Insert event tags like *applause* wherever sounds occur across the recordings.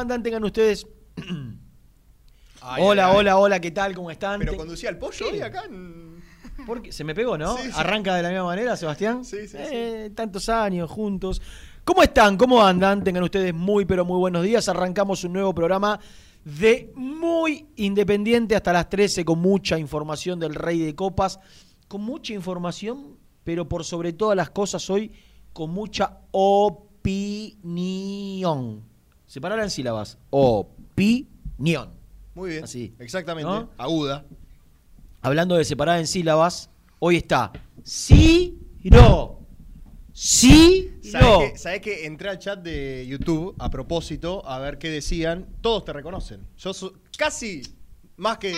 Andan? Tengan ustedes. *clears throat* Ay, hola, ay, ay. hola, hola, ¿qué tal? ¿Cómo están? Pero conducía el pollo hoy acá. en- Porque se me pegó, ¿no? Sí, sí. Arranca de la misma manera, Sebastián. Sí, sí, Eh, Tantos años juntos. ¿Cómo están? ¿Cómo andan? Tengan ustedes muy, pero muy buenos días. Arrancamos un nuevo programa de muy independiente hasta las 13 con mucha información del Rey de Copas. Con mucha información, pero por sobre todas las cosas hoy con mucha opinión. Separar en sílabas. Opinión. Muy bien. Así. Exactamente. ¿No? Aguda. hablando de separar en sílabas, hoy está sí, no. Sí, ¿Sabés no. que, sabés que entré al chat de YouTube a propósito a ver qué decían? Todos te reconocen. Yo so- casi más que.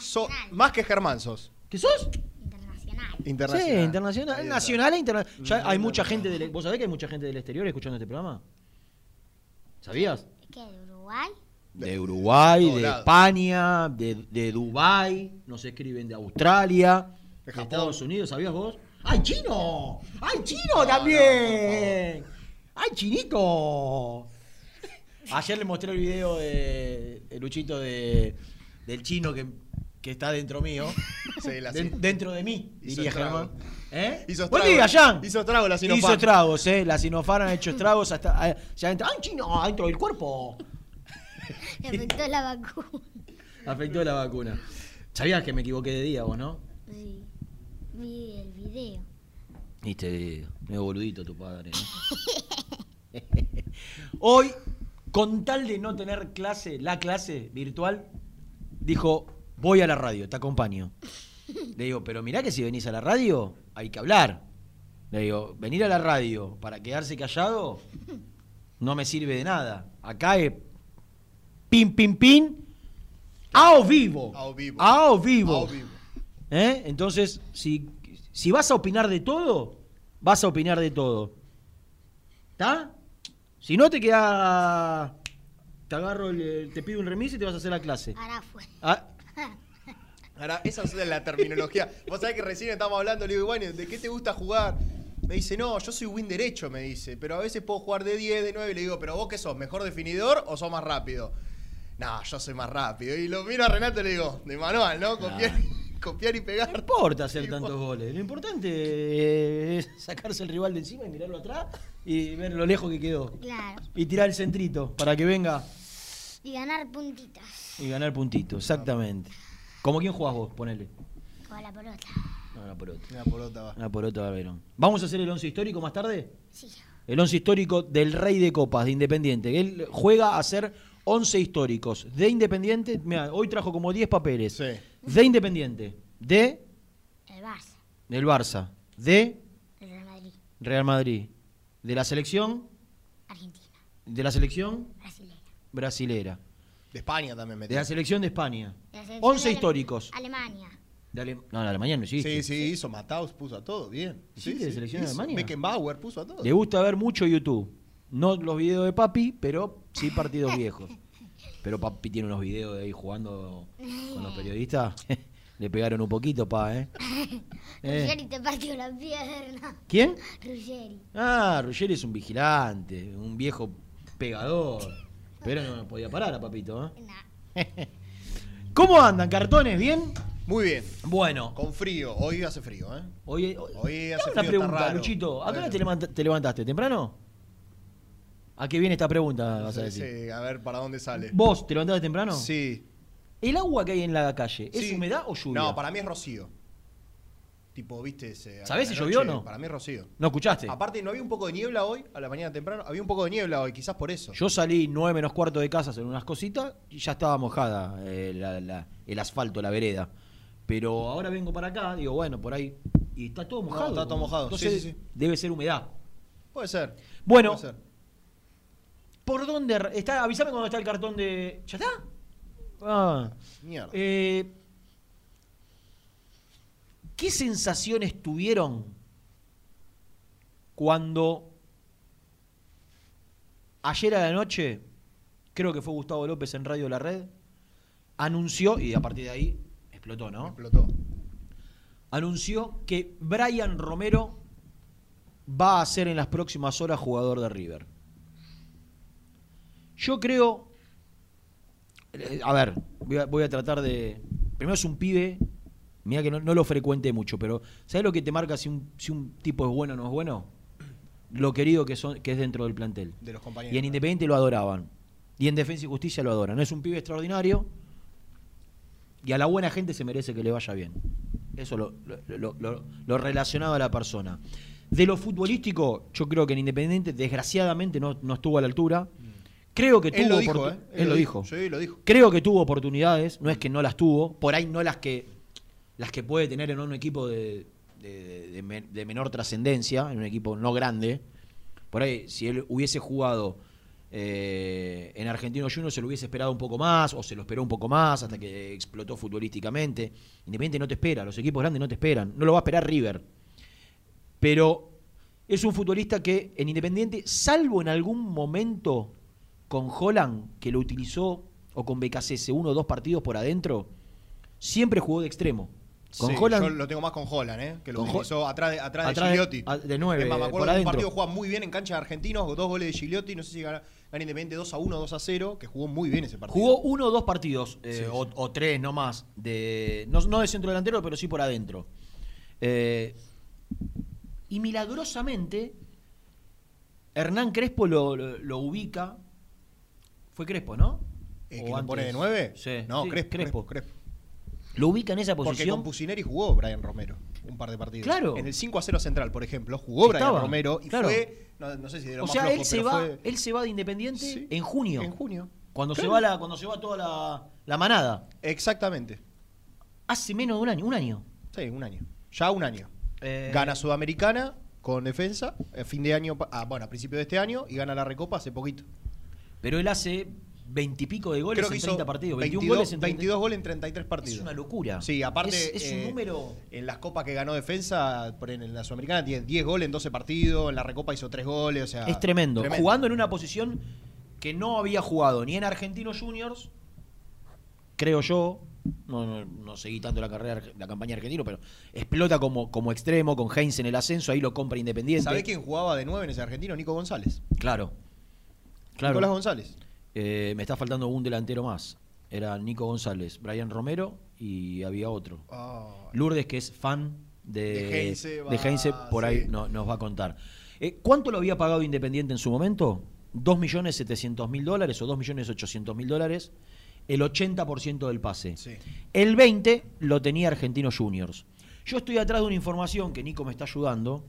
so- más que Germán sos. ¿Qué sos? Internacional. Internacional. Sí, internacional. Nacional e internacional. Ya hay mucha gente del. ¿Vos sabés que hay mucha gente del exterior escuchando este programa? ¿Sabías? ¿Qué? ¿De Uruguay? De Uruguay, de lados. España, de, de Dubái, nos escriben de Australia, De de, Japón. Estados Unidos, ¿sabías vos? ¡Ay, chino! ¡Ay, chino no, también! ¡Ay, chinito! Ayer le mostré el video de, de Luchito de, del chino que, que está dentro mío. *laughs* Sí, la- Den- dentro de mí, Hizo diría. Germán. ¿Eh? Hizo Buen estrago. día, Jan. Hizo estrago la Sinopharm. Hizo estragos, ¿eh? La Sinofar han hecho estragos hasta. eh, Ya entra. ¡Ay, chino! Dentro del cuerpo. *laughs* Afectó la vacuna. Afectó la vacuna. Sabías que me equivoqué de día vos, ¿no? Sí. Vi el video. Viste, medio boludito tu padre, ¿no? *laughs* Hoy, con tal de no tener clase, la clase virtual, dijo, voy a la radio, te acompaño. Le digo, pero mirá que si venís a la radio, hay que hablar. Le digo, venir a la radio para quedarse callado no me sirve de nada. Acá es pin, pin, pin, a o vivo. A o vivo. A o vivo. A o vivo. ¿Eh? Entonces, si, si vas a opinar de todo, vas a opinar de todo. ¿Está? Si no, te queda. Te agarro, el- te pido un remis y te vas a hacer la clase. Ahora fue. Ah, Ahora, esa es la terminología. Vos sabés que recién estábamos hablando, le digo, bueno, ¿de qué te gusta jugar? Me dice, no, yo soy win derecho, me dice, pero a veces puedo jugar de 10, de 9, y le digo, pero vos qué sos, mejor definidor o sos más rápido? No, yo soy más rápido. Y lo miro a Renato y le digo, de manual, ¿no? Copiar, *laughs* copiar y no pegar. importa hacer Y tantos vos- goles. Lo importante es sacarse el rival de encima y mirarlo atrás y ver lo lejos que quedó. Claro. Y tirar el centrito para que venga Y ganar puntitas. y ganar puntito. Exactamente. ¿Como quién jugás vos? Ponele. Con la pelota. No, una porota. Una porota va. Una porota va Verón. ¿Vamos a hacer el once histórico más tarde? Sí. El once histórico del Rey de Copas, de Independiente. Él juega a hacer once históricos. De Independiente, mira, hoy trajo como 10 papeles. Sí. De Independiente. De El Barça. del Barça. De El Real Madrid. Real Madrid. De la selección. Argentina. De la selección Brasilera. brasilera. De España también De metió. la selección de España. De la selección 11 de Ale- históricos. Alemania. De Ale- No, la Alemania no existe. Sí, sí, hizo Mataus, puso a todo, bien. ¿Sí, Sí, de selección de. Alemania? Beckenbauer puso a todo. Le gusta ver mucho YouTube. No los videos de papi, pero sí partidos viejos. *laughs* Pero papi tiene unos videos de ahí jugando *laughs* con los periodistas. *laughs* Le pegaron un poquito, pa, ¿eh? Eh. Ruggeri te partió la pierna. ¿Quién? Ruggeri. Ah, Ruggeri es un vigilante, un viejo pegador. Pero no nos podía parar a papito, ¿eh? *laughs* ¿Cómo andan, cartones? ¿Bien? Muy bien. Bueno, Con frío. Hoy hace frío, ¿eh? hoy, hoy, Hoy hace una frío, pregunta, está raro. Luchito. ¿A qué hora te, levanta- te levantaste? ¿Temprano? ¿A qué viene esta pregunta, vas a Sí, decir? sí, a ver para dónde sale. ¿Vos te levantaste temprano? Sí. ¿El agua que hay en la calle es Sí. humedad o lluvia? No, para mí es rocío. Tipo, viste ¿Sabés si llovió o no? Para mí es rocío. ¿No escuchaste? Aparte, ¿no había un poco de niebla hoy? A la mañana temprano. Había un poco de niebla hoy, quizás por eso. Yo salí nueve menos cuarto de casa en unas cositas y ya estaba mojada eh, la- la- el asfalto, la vereda. Pero ahora vengo para acá, digo, bueno, por ahí. Y está todo mojado. está todo mojado. Entonces Sí, sí, sí. debe ser humedad. Puede ser. Bueno. Puede ser. ¿Por dónde está? Avísame cuando está el cartón de. ¿Ya está? Ah. Mierda. Eh, ¿Qué sensaciones tuvieron cuando ayer a la noche, creo que fue Gustavo López en Radio La Red, anunció, y a partir de ahí explotó, ¿no? Explotó. Anunció que Brian Romero va a ser en las próximas horas jugador de River. Yo creo. eh, A ver, voy a, voy a tratar de. Primero es un pibe. Mira que no, no lo frecuente mucho, pero ¿sabes lo que te marca si un, si un tipo es bueno o no es bueno? Lo querido que, son, que es dentro del plantel. De los compañeros. Y en Independiente lo adoraban. Y en Defensa y Justicia lo adoran. Es un pibe extraordinario. Y a la buena gente se merece que le vaya bien. Eso lo, lo, lo- lo- lo relacionado a la persona. De lo futbolístico, yo creo que en Independiente, desgraciadamente, no, no estuvo a la altura. Creo que Él tuvo lo dijo, ¿eh? Él, lo dijo. Sí, lo dijo. Creo que tuvo oportunidades, no es que no las tuvo, por ahí no las que las que puede tener en un equipo de, de- de men- de menor trascendencia, en un equipo no grande. Por ahí, si él hubiese jugado eh, en Argentino Juniors, se lo hubiese esperado un poco más, o se lo esperó un poco más hasta que explotó futbolísticamente. Independiente no te espera, los equipos grandes no te esperan, no lo va a esperar River. Pero es un futbolista que en Independiente, salvo en algún momento con Holland, que lo utilizó, o con BKC, uno o dos partidos por adentro, siempre jugó de extremo. Con Sí, Holland, Yo lo tengo más con Holland, ¿eh? Que lo utilizó atrás de, atrás de atrás de- Gigliotti. de nueve, Es más, me por acuerdo que un partido juega muy bien en cancha de argentinos, dos goles de Gigliotti, no sé si gana, gana Independiente 2 a 1, 2 a 0, que jugó muy bien ese partido. jugó uno o dos partidos, eh, Sí, sí. O, o tres, no más, de, no, no de centro delantero, pero sí por adentro. Eh, y milagrosamente, Hernán Crespo lo, lo- lo ubica. Fue Crespo, ¿no? Eh, ¿O ¿Que antes? pone de 9? Sí. No, Crespo. Crespo, Crespo. Lo ubica en esa Porque posición. con Pusineri jugó Brian Romero un par de partidos. Claro. En el 5 a 0 central, por ejemplo, jugó Brian Romero y claro. fue, no, no sé si de lo O más sea, flojo, él se va, fue- él se va de Independiente Sí. en junio. En junio. Cuando se va la, cuando se va toda la, la manada. Exactamente. Hace menos de un año, un año. Sí, un año. Ya un año. Eh, Gana Sudamericana con defensa, a fin de año, ah, bueno, a principio de este año, y gana la Recopa hace poquito. Pero él hace veintipico de goles Creo que en hizo 30 partidos. 21 22, goles en 30 22 goles en 33 partidos. Es una locura. Sí, aparte. Es, es un eh, número. En las copas que ganó defensa, por en la Sudamericana, tiene 10 goles en 12 partidos. En la Recopa hizo 3 goles. O sea, Es tremendo. Jugando en una posición que no había jugado ni en Argentinos Juniors, creo yo. No, no, no seguí tanto la carrera, la campaña argentina, pero explota como, como extremo con Heinz en el ascenso, ahí lo compra Independiente. ¿Sabés quién jugaba de 9 en ese argentino? Nico González. Claro. Claro. Nicolás González. Eh, me está faltando un delantero más. Era Nico González, Brian Romero y había otro. Ah, Lourdes, que es fan de, De Heinze, por ahí no- nos va a contar. Eh, ¿Cuánto lo había pagado Independiente en su momento? ¿2.700.000 dólares o 2.800.000 dólares? el 80% del pase. El 20% lo tenía Argentinos Juniors. Yo estoy atrás de una información que Nico me está ayudando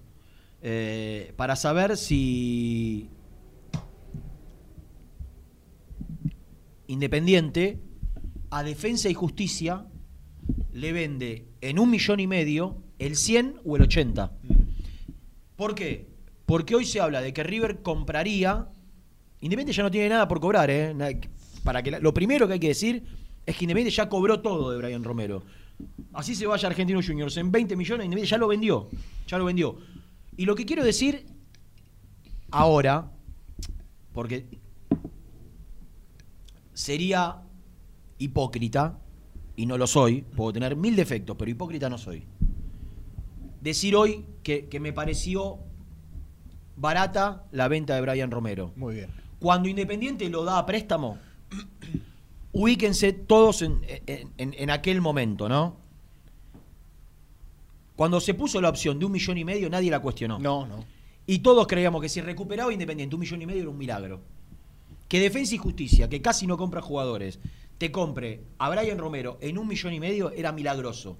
eh, para saber si Independiente a Defensa y Justicia le vende en un millón y medio el 100 o el 80. ¿Por qué? Porque hoy se habla de que River compraría. Independiente ya no tiene nada por cobrar, ¿eh? Para que lo primero que hay que decir es que Independiente ya cobró todo de Brian Romero. Así se vaya Argentinos Juniors en 20 millones, Independiente ya lo vendió. Ya lo vendió. Y lo que quiero decir ahora, porque sería hipócrita, y no lo soy, puedo tener mil defectos, pero hipócrita no soy. Decir hoy que, que me pareció barata la venta de Brian Romero. Muy bien. Cuando Independiente lo da a préstamo, *clears throat* ubíquense todos en, en- en- en aquel momento, ¿no? Cuando se puso la opción de un millón y medio, nadie la cuestionó. No, no. Y todos creíamos que si recuperaba Independiente un millón y medio era un milagro. Que Defensa y Justicia, que casi no compra jugadores, te compre a Brian Romero en un millón y medio era milagroso.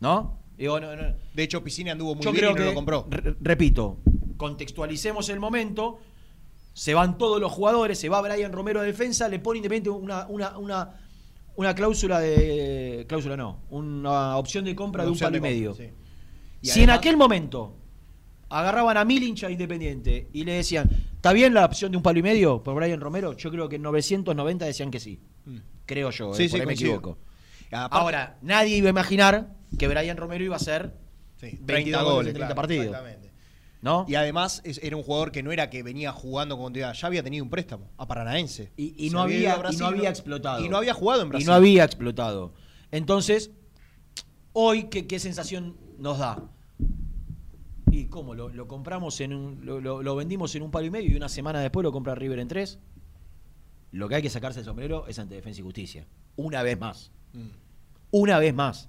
¿No? Digo, no, no. De hecho, Piscina anduvo muy Yo bien creo y no que, lo compró. re- repito, contextualicemos el momento. Se van todos los jugadores, se va Brian Romero a defensa, le pone Independiente una, una, una, una cláusula de. Cláusula no, una opción de compra Una de un palo y medio. sí. Y si en aquel momento agarraban a mil hinchas de Independiente y le decían, ¿está bien la opción de un palo y medio por Brian Romero? Yo creo que en 990 decían que sí. Creo yo, eh, Mm. Sí, por sí, ahí me equivoco. Aparte- Ahora, nadie iba a imaginar que Brian Romero iba a ser Sí, 22 goles en 30 claro, partidos. Exactamente. ¿No? Y además es- era un jugador que no era que venía jugando con continuidad, ya había tenido un préstamo a Paranaense. Y, no, había ido había, a Brasil, y no había explotado. Y no había jugado en Brasil. Y no había explotado. Entonces, hoy, ¿qué, qué sensación nos da? ¿Y cómo? ¿Lo, lo compramos en un. Lo, vendimos en un palo y medio y una semana después lo compra River en tres? Lo que hay que sacarse el sombrero es ante Defensa y Justicia. Una vez más. Mm. Una vez más.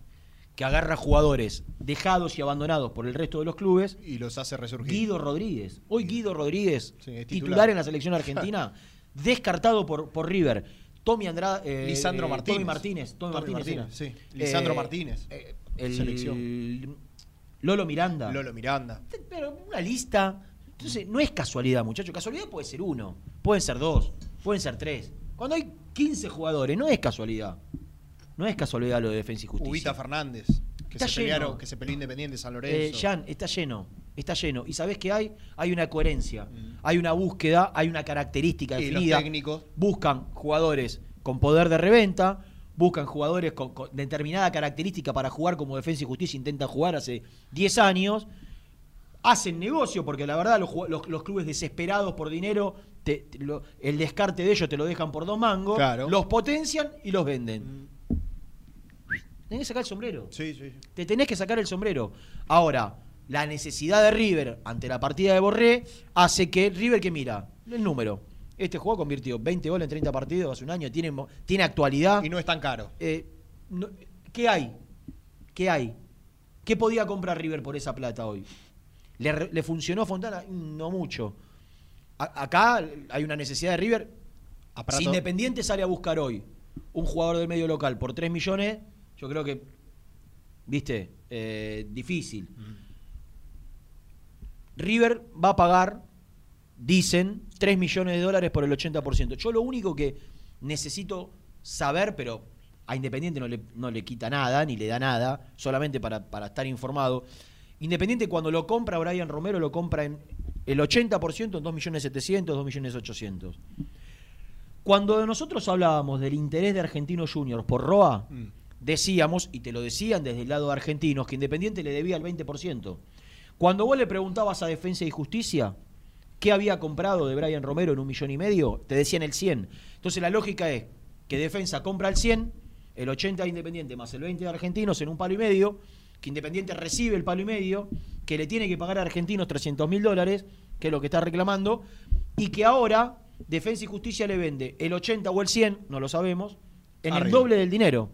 Que agarra jugadores dejados y abandonados por el resto de los clubes. Y los hace resurgir. Guido Rodríguez. Hoy Guido Rodríguez, Sí, titular. titular. en la selección argentina, *laughs* descartado por, por River. Tommy Andrade. Lisandro eh, Martínez. Tommy Martínez. Tommy, Tommy Martínez. Martínez, era. sí. Lisandro Martínez. eh, el, Selección. Lolo Miranda. Lolo Miranda. Pero una lista. Entonces, no es casualidad, muchachos. Casualidad puede ser uno, pueden ser dos, pueden ser tres. Cuando hay 15 jugadores, no es casualidad. No es casualidad lo de Defensa y Justicia. Ubita Fernández, que Está se pelearon, lleno. que se peleó Independiente San Eh, Lorenzo. Jan, está lleno, está lleno. ¿Y sabés qué hay? Hay una coherencia, hay una búsqueda, hay una característica Mm. Y los definida. técnicos. Buscan jugadores con poder de reventa, buscan jugadores con, con determinada característica para jugar como Defensa y Justicia intentan jugar hace 10 años. Hacen negocio, porque la verdad los, los- los clubes desesperados por dinero, te- te lo- el descarte de ellos te lo dejan por dos mangos, Claro. Mm. los potencian y los venden. Tenés que sacar el sombrero. Sí, sí. Te tenés que sacar el sombrero. Ahora, la necesidad de River ante la partida de Borré hace que River que mira, el número. Este juego convirtió 20 goles en 30 partidos hace un año, tiene, tiene actualidad. Y no es tan caro. Eh, no- ¿Qué hay? ¿Qué hay? ¿Qué podía comprar River por esa plata hoy? ¿Le, le funcionó a Fontana? No mucho. A- acá hay una necesidad de River. Si Independiente sale a buscar hoy un jugador del medio local por 3 millones, yo creo que, viste, Eh, difícil. River va a pagar, dicen, 3 millones de dólares por el 80%. Yo lo único que necesito saber, pero a Independiente no le, no le quita nada, ni le da nada, solamente para, para estar informado. Independiente cuando lo compra Brian Romero lo compra en el 80% en 2.700.000, 2.800.000. Cuando nosotros hablábamos del interés de Argentinos Juniors por Roa, decíamos, y te lo decían desde el lado de argentinos, que Independiente le debía el 20%. Cuando vos le preguntabas a Defensa y Justicia qué había comprado de Brian Romero en un millón y medio, te decían el 100. Entonces la lógica es que Defensa compra el 100, el 80 de Independiente más el 20 de Argentinos en un palo y medio, que Independiente recibe el palo y medio, que le tiene que pagar a Argentinos 300 mil dólares, que es lo que está reclamando, y que ahora Defensa y Justicia le vende el 80 o el 100, no lo sabemos, en el doble del dinero.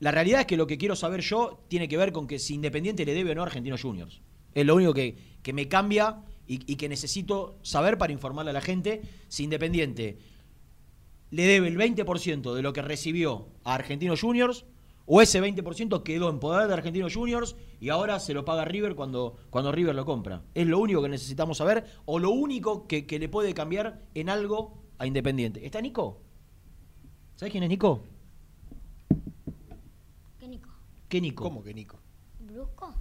La realidad es que lo que quiero saber yo tiene que ver con que si Independiente le debe o no a Argentinos Juniors. Es lo único que, que me cambia y, y que necesito saber para informarle a la gente si Independiente le debe el 20% de lo que recibió a Argentinos Juniors o ese 20% quedó en poder de Argentinos Juniors y ahora se lo paga River cuando, cuando River lo compra. Es lo único que necesitamos saber o lo único que, que le puede cambiar en algo a Independiente. ¿Está Nico? ¿Sabes quién es Nico? ¿Qué Nico? ¿Qué Nico? ¿Cómo que Nico? ¿Brusco?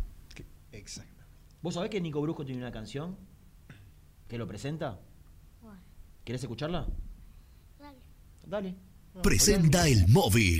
Exacto. ¿Vos sabés que Nico Brusco tiene una canción que lo presenta? Bueno, ¿Querés escucharla? dale. Dale. Presenta el móvil.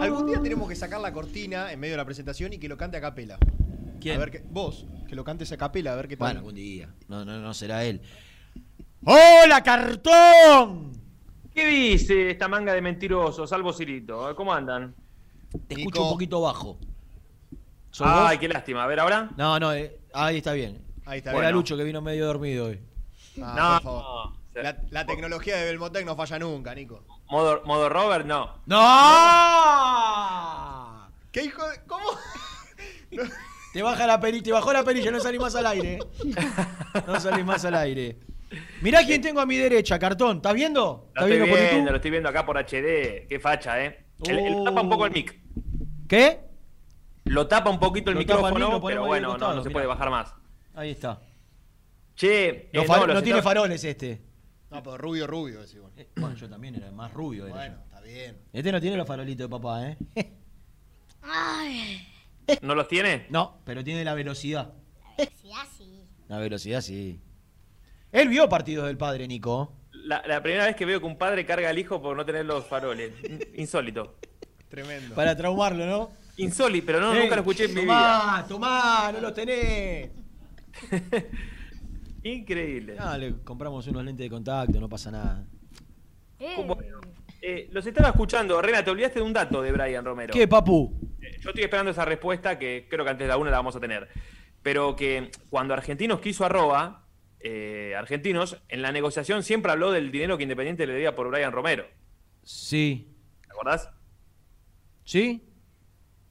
Algún día tenemos que sacar la cortina en medio de la presentación y que lo cante a capela. ¿Quién? A ver qué, vos, que lo cantes a capela, a ver qué tal. Bueno, algún día. No, no, no será él. ¡Hola, cartón! ¿Qué dice esta manga de mentirosos, Salvo Cirito? ¿Cómo andan? Te Nico. escucho un poquito bajo. ¿Sos Ay, vos? qué lástima. A ver, ahora. No, no, eh, ahí está bien. Ahí está Era bien. Lucho que vino medio dormido hoy. Ah, no, por favor. No. La, la tecnología de Belmotec no falla nunca, Nico. Modo, modo Robert, no. ¡No! ¿Qué hijo de.? ¿Cómo? *laughs* Te baja la perilla, te bajó la perilla, no salís más al aire. eh. No salís más al aire. Mirá quién tengo a mi derecha, cartón. ¿Estás viendo? Lo ¿Estás estoy viendo por viendo, YouTube? lo estoy viendo acá por HD. Qué facha, ¿eh? El, el- tapa un poco el mic. ¿Qué? Lo tapa un poquito el Lo mic, micrófono, ponemos pero bueno, no, costado, no se mirá. puede bajar más. Ahí está. Che, eh, los no tiene faroles este. No, pero rubio, rubio, vos. Eh, Bueno, yo también era más rubio. Era Bueno, yo. está bien. Este no tiene los farolitos de papá, ¿eh? Ay, ¿No los tiene? No, pero tiene la velocidad. sí, así. La velocidad sí. Él vio partidos del padre, Nico. La, la primera vez que veo que un padre carga al hijo por no tener los faroles. Insólito. Tremendo. Para traumarlo, ¿no? Insólito, pero no, Eh, nunca lo escuché en mi vida. Tomá, tomá, no los tenés. *laughs* Increíble. Ah, le compramos unos lentes de contacto, no pasa nada. Eh, Bueno, eh, los estaba escuchando. Rena, te olvidaste de un dato de Brian Romero. ¿Qué, papu? Eh, Yo estoy esperando esa respuesta que creo que antes de la una la vamos a tener. Pero que cuando Argentinos quiso arroba, eh, Argentinos, en la negociación siempre habló del dinero que Independiente le debía por Brian Romero. Sí. ¿Te acordás? ¿Sí?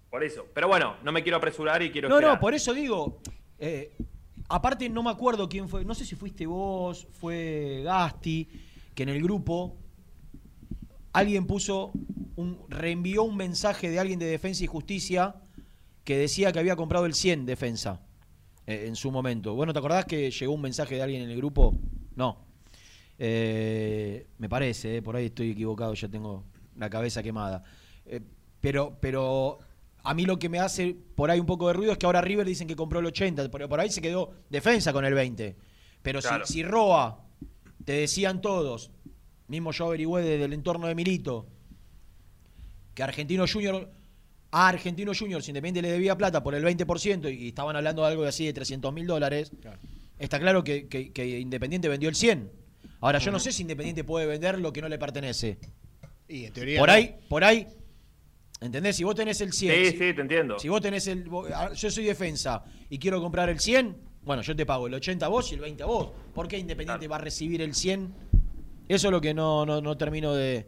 Por eso. Pero bueno, no me quiero apresurar y quiero No, esperar. no, por eso digo. eh, aparte, no me acuerdo quién fue. No sé si fuiste vos, fue Gasti, que en el grupo alguien puso. Un, reenvió un mensaje de alguien de Defensa y Justicia que decía que había comprado el 100 Defensa eh, en su momento. Bueno, ¿te acordás que llegó un mensaje de alguien en el grupo? No. Eh, me parece, eh, por ahí estoy equivocado, ya tengo la cabeza quemada. Pero, pero a mí lo que me hace por ahí un poco de ruido es que ahora River dicen que compró el 80, pero por ahí se quedó defensa con el 20. Pero si- Claro. si, Roa, te decían todos, mismo yo averigüé desde el entorno de Milito, que Argentino Junior, a Argentino Juniors Independiente le debía plata por el 20% y estaban hablando de algo de así de 300 mil dólares, está claro que, que- que Independiente vendió el 100. Ahora, yo no sé si Independiente puede vender lo que no le pertenece. Y en teoría. Por no. ahí, por ahí, ¿entendés? Si vos tenés el 100, Sí, si, sí, te entiendo. si vos tenés el... vos- ah, Yo soy defensa y quiero comprar el 100, bueno, yo te pago el 80 a vos y el 20 a vos. ¿Por qué Independiente va a recibir el 100? Eso es lo que no, no, no termino de,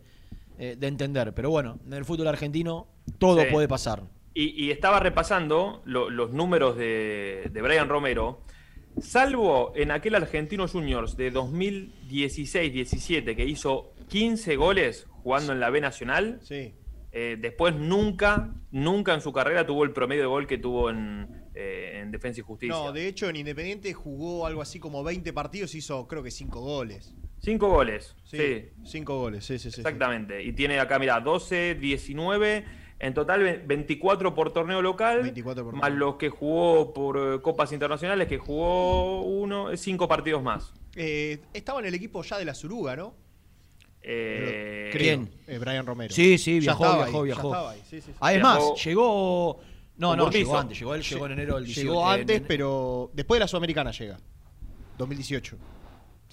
eh, de entender. Pero bueno, en el fútbol argentino todo Sí. puede pasar. Y, y estaba repasando lo- los números de, de Brian Romero. Salvo en aquel Argentino Juniors de 2016-17 que hizo 15 goles jugando en la B Nacional, Sí. Eh, después nunca, nunca en su carrera tuvo el promedio de gol que tuvo en, eh, en Defensa y Justicia. No, de hecho en Independiente jugó algo así como 20 partidos y hizo creo que 5 goles. Cinco goles, Sí, sí, 5 goles, sí, sí, sí. exactamente. Y tiene acá, mira, 12, 19, en total ve- 24 por torneo local, 24 por más torneo. los que jugó por eh, copas internacionales, que jugó uno, cinco partidos más. Eh, estaba en el equipo ya de la Suruga, ¿no? Eh. ¿Quién? Eh, Brian Romero. Sí, sí, Ya viajó, estaba viajó, ahí, ya viajó. estaba ahí, sí, sí, sí. Además, Viajó- llegó... No, con no, Burdizo. llegó antes. Llegó él, llegó en enero del 18. Llegó antes, en- pero después de la Sudamericana llega. 2018.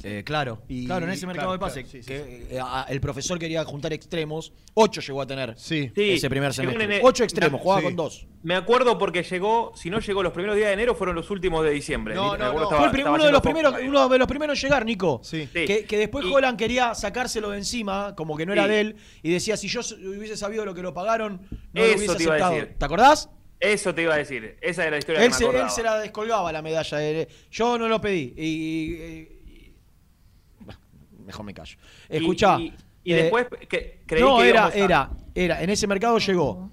Eh, claro, Y- claro, en ese mercado claro, de pase, claro, sí, sí, que, eh, a- el profesor quería juntar extremos, ocho llegó a tener Sí. Ese primer semestre. Ocho extremos, jugaba sí. con dos. Me acuerdo porque llegó, si no llegó los primeros días de enero, fueron los últimos de diciembre. No, Me no, acuerdo no. estaba- Fue el prim- estaba uno, de los primeros, poco. uno de los primeros en llegar, Nico. Sí. Sí. Que, que después Y- Holland quería sacárselo de encima, como que no era Sí. de él, y decía, si yo hubiese sabido lo que lo pagaron, no lo Eso hubiese te iba a aceptado. decir. ¿Te acordás? Eso te iba a decir. Esa era la historia Él que me se, él se la descolgaba la medalla. de- Yo no lo pedí. Y, y- y- bah, mejor me callo. Y- Escuchá. Y, y eh, después que, creí no, que era, a- era, era. En ese mercado llegó.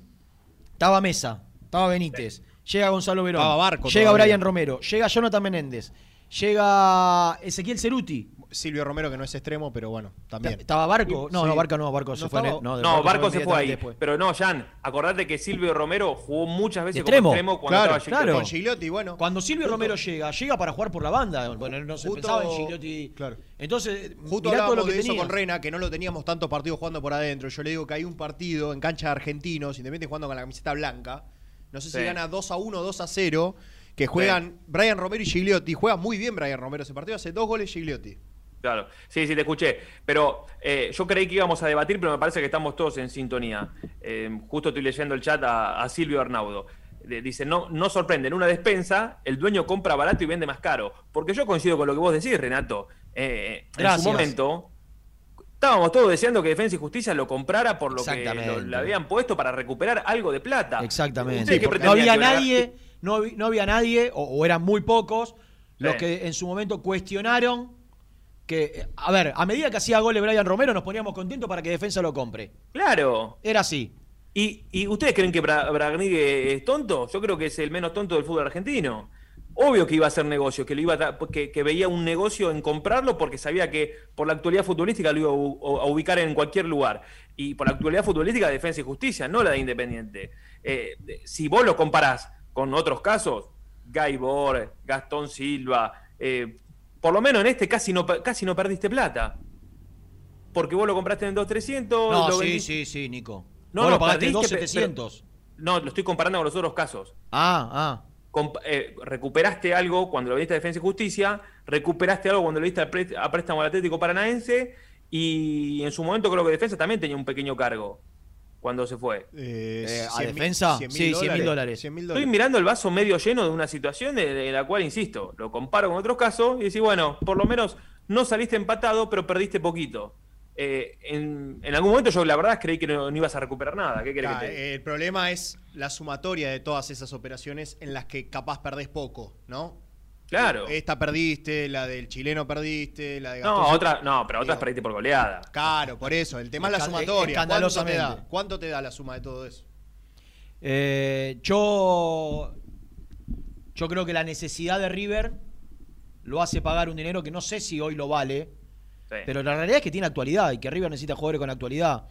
Estaba Mesa, estaba Benítez, llega Gonzalo Verón, Estaba Barco llega todavía. Brian Romero, llega Jonathan Menéndez, llega Ezequiel Ceruti. Silvio Romero, que no es extremo, pero bueno, también. ¿Estaba Barco? No, Sí. no, Barco no, Barco se No fue. estaba- no, Barco se fue ahí. después. Pero no, Jan, acordate que Silvio Romero jugó muchas veces extremo. como extremo cuando Claro, estaba claro. Con Gigliotti, bueno. Cuando Silvio Justo- Romero llega, llega para jugar por la banda. Bueno, no se Justo- pensaba en Gigliotti. claro. Entonces, Justo todo hablábamos lo que de eso con Rena, que no lo teníamos tantos partidos jugando por adentro. Yo le digo que hay un partido en cancha de argentinos, independiente jugando con la camiseta blanca. No sé si Sí. gana 2 a 1 o 2 a 0. Que juegan Brian Romero y Gigliotti. Juega muy bien Brian Romero ese partido. Hace dos goles Gigliotti. Claro, sí, sí, te escuché. Pero eh, yo creí que íbamos a debatir, pero me parece que estamos todos en sintonía. Eh, justo estoy leyendo el chat a, a Silvio Arnaudo. De- Dice, no, no sorprende, en una despensa el dueño compra barato y vende más caro. Porque yo coincido con lo que vos decís, Renato. Eh, en Gracias. su momento, estábamos todos deseando que Defensa y Justicia lo comprara por lo que lo- le habían puesto para recuperar algo de plata. Exactamente. ¿Ustedes qué Porque no había nadie, no, no había nadie, o, o eran muy pocos, los que en su momento cuestionaron que, a ver, a medida que hacía goles Brian Romero, nos poníamos contentos para que defensa lo compre. Claro. Era así. ¿Y, y ustedes creen que Bra- Bragnigue es tonto? Yo creo que es el menos tonto del fútbol argentino. Obvio que iba a hacer negocio, que, lo iba a que, que veía un negocio en comprarlo porque sabía que por la actualidad futbolística lo iba a, ubicar en cualquier lugar. Y por la actualidad futbolística de Defensa y Justicia, no la de Independiente. Eh, si vos lo comparás con otros casos, Gaibor, Gastón Silva, eh, por lo menos en este casi no, casi no perdiste plata. Porque vos lo compraste en 2.300. No, lo sí, sí, sí, Nico. No, Vos no, lo pagaste perdiste, 2.700. No, lo estoy comparando con los otros casos. Ah, ah. Eh, recuperaste algo cuando lo viste a Defensa y Justicia, recuperaste algo cuando lo viste a, pré- a préstamo al Atlético Paranaense y en su momento creo que Defensa también tenía un pequeño cargo cuando se fue. Eh, ¿a defensa? Sí, 100 mil dólares. 100 mil Estoy mirando el vaso medio lleno de una situación de, de la cual, insisto, lo comparo con otros casos y decís, bueno, por lo menos no saliste empatado, pero perdiste poquito. Eh, en, en algún momento yo la verdad creí que no, no ibas a recuperar nada. ¿Qué que te diga? el problema es la sumatoria de todas esas operaciones en las que capaz perdés poco, ¿no? Claro. Esta perdiste, la del chileno perdiste, la de No, Gastón- otra, no, pero otras perdiste por goleada. Claro, por eso. El tema es la sumatoria. ¿Cuánto te, da? ¿Cuánto te da la suma de todo eso? Eh, yo, yo creo que la necesidad de River lo hace pagar un dinero que no sé si hoy lo vale, Sí. pero la realidad es que tiene actualidad y que River necesita jugadores con actualidad.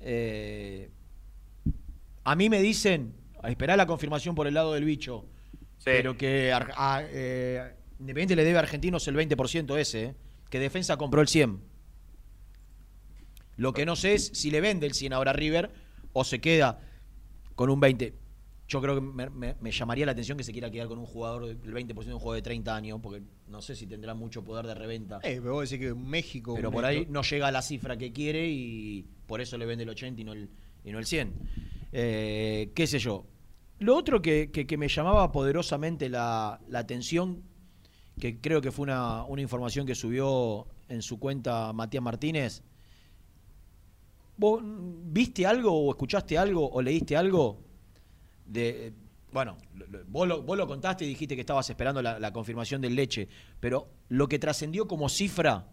Eh, a mí me dicen, a esperar la confirmación por el lado del bicho. Pero que Ar- a- eh, Independiente le debe a Argentinos el 20% ese, eh, que Defensa compró el 100. Lo que no sé es si le vende el 100 ahora a River o se queda con un 20. Yo creo que me, me- me llamaría la atención que se quiera quedar con un jugador del 20% de un juego de 30 años, porque no sé si tendrá mucho poder de reventa. Eh, pero vos decís que México. Pero por ahí no llega a la cifra que quiere y por eso le vende el 80 y no el, y no el 100. Eh, ¿Qué sé yo? Lo otro que, me llamaba poderosamente la, atención, que creo que fue una, información que subió en su cuenta Matías Martínez, ¿vos viste algo o escuchaste algo o leíste algo de... Bueno, vos lo, contaste y dijiste que estabas esperando la, confirmación del leche, pero lo que trascendió como cifra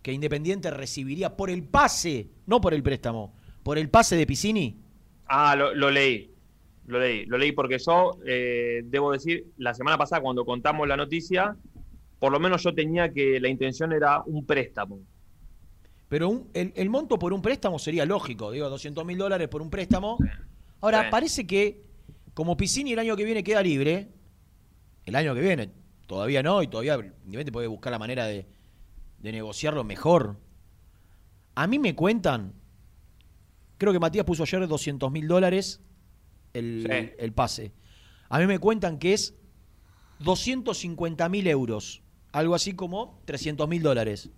que Independiente recibiría por el pase, no por el préstamo, por el pase de Piscini. Ah, lo leí. Lo leí. Lo leí porque yo, eh, debo decir, la semana pasada cuando contamos la noticia, por lo menos yo tenía que la intención era un préstamo. Pero un- el, el monto por un préstamo sería lógico, digo, 200 mil dólares por un préstamo. Ahora, parece que como Piscini el año que viene queda libre, el año que viene, todavía no, y todavía Independiente puede buscar la manera de, de negociarlo mejor. A mí me cuentan, creo que Matías puso ayer 200 mil dólares el, Sí. el pase. A mí me cuentan que es 250 mil euros algo así como 300 mil dólares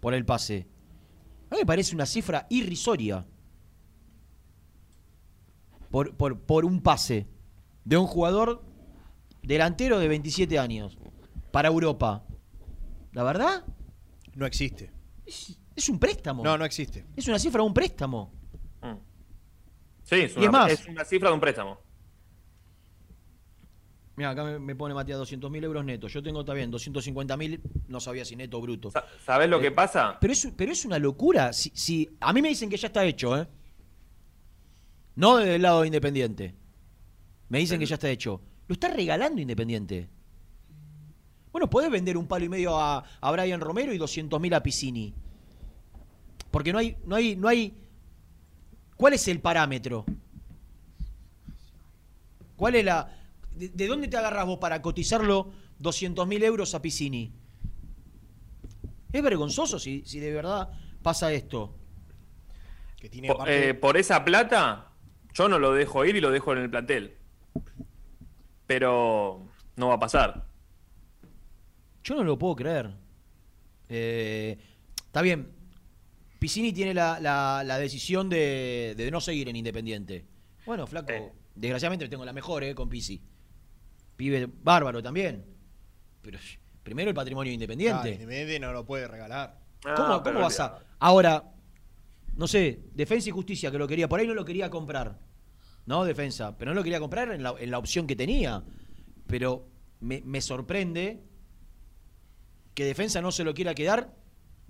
por el pase. A mí me parece una cifra irrisoria por, por, por un pase de un jugador delantero de 27 años para Europa. ¿La verdad? No existe. Es, es un préstamo. No, no existe. Es una cifra de un préstamo. Sí, es Y una, es más- es una cifra de un préstamo. Mira, acá me, pone Matías 200 mil euros netos. Yo tengo, está bien, 250 mil, no sabía si neto o bruto. Sa- ¿Sabés lo Eh, que pasa? Pero es, pero es una locura. Si, si- a mí me dicen que ya está hecho, ¿eh? No desde el lado de Independiente. Me dicen que ya está hecho. Lo está regalando Independiente. Bueno, podés vender un palo y medio a, a Brian Romero y 200 mil a Piscini. Porque no hay, no hay, no hay. ¿Cuál es el parámetro? ¿Cuál es la. De, de dónde te agarras vos para cotizarlo 200 mil euros a Piscini? Es vergonzoso si, si de verdad pasa esto. Que tiene Po- aparte- eh, por esa plata, yo no lo dejo ir y lo dejo en el plantel. Pero no va a pasar. Yo no lo puedo creer. Eh, está bien. Piscini tiene la, la- la decisión de, de no seguir en Independiente. Bueno, flaco, Eh. desgraciadamente tengo la mejor, ¿eh? Con Pisi. Pibe bárbaro también. Pero primero el patrimonio Ah, independiente. Independiente no lo puede regalar. Ah, ¿Cómo, cómo vas a.? Ahora, no sé, Defensa y Justicia, que lo quería, por ahí no lo quería comprar. ¿No? Defensa. Pero no lo quería comprar en la, en la opción que tenía. Pero me, me sorprende que Defensa no se lo quiera quedar,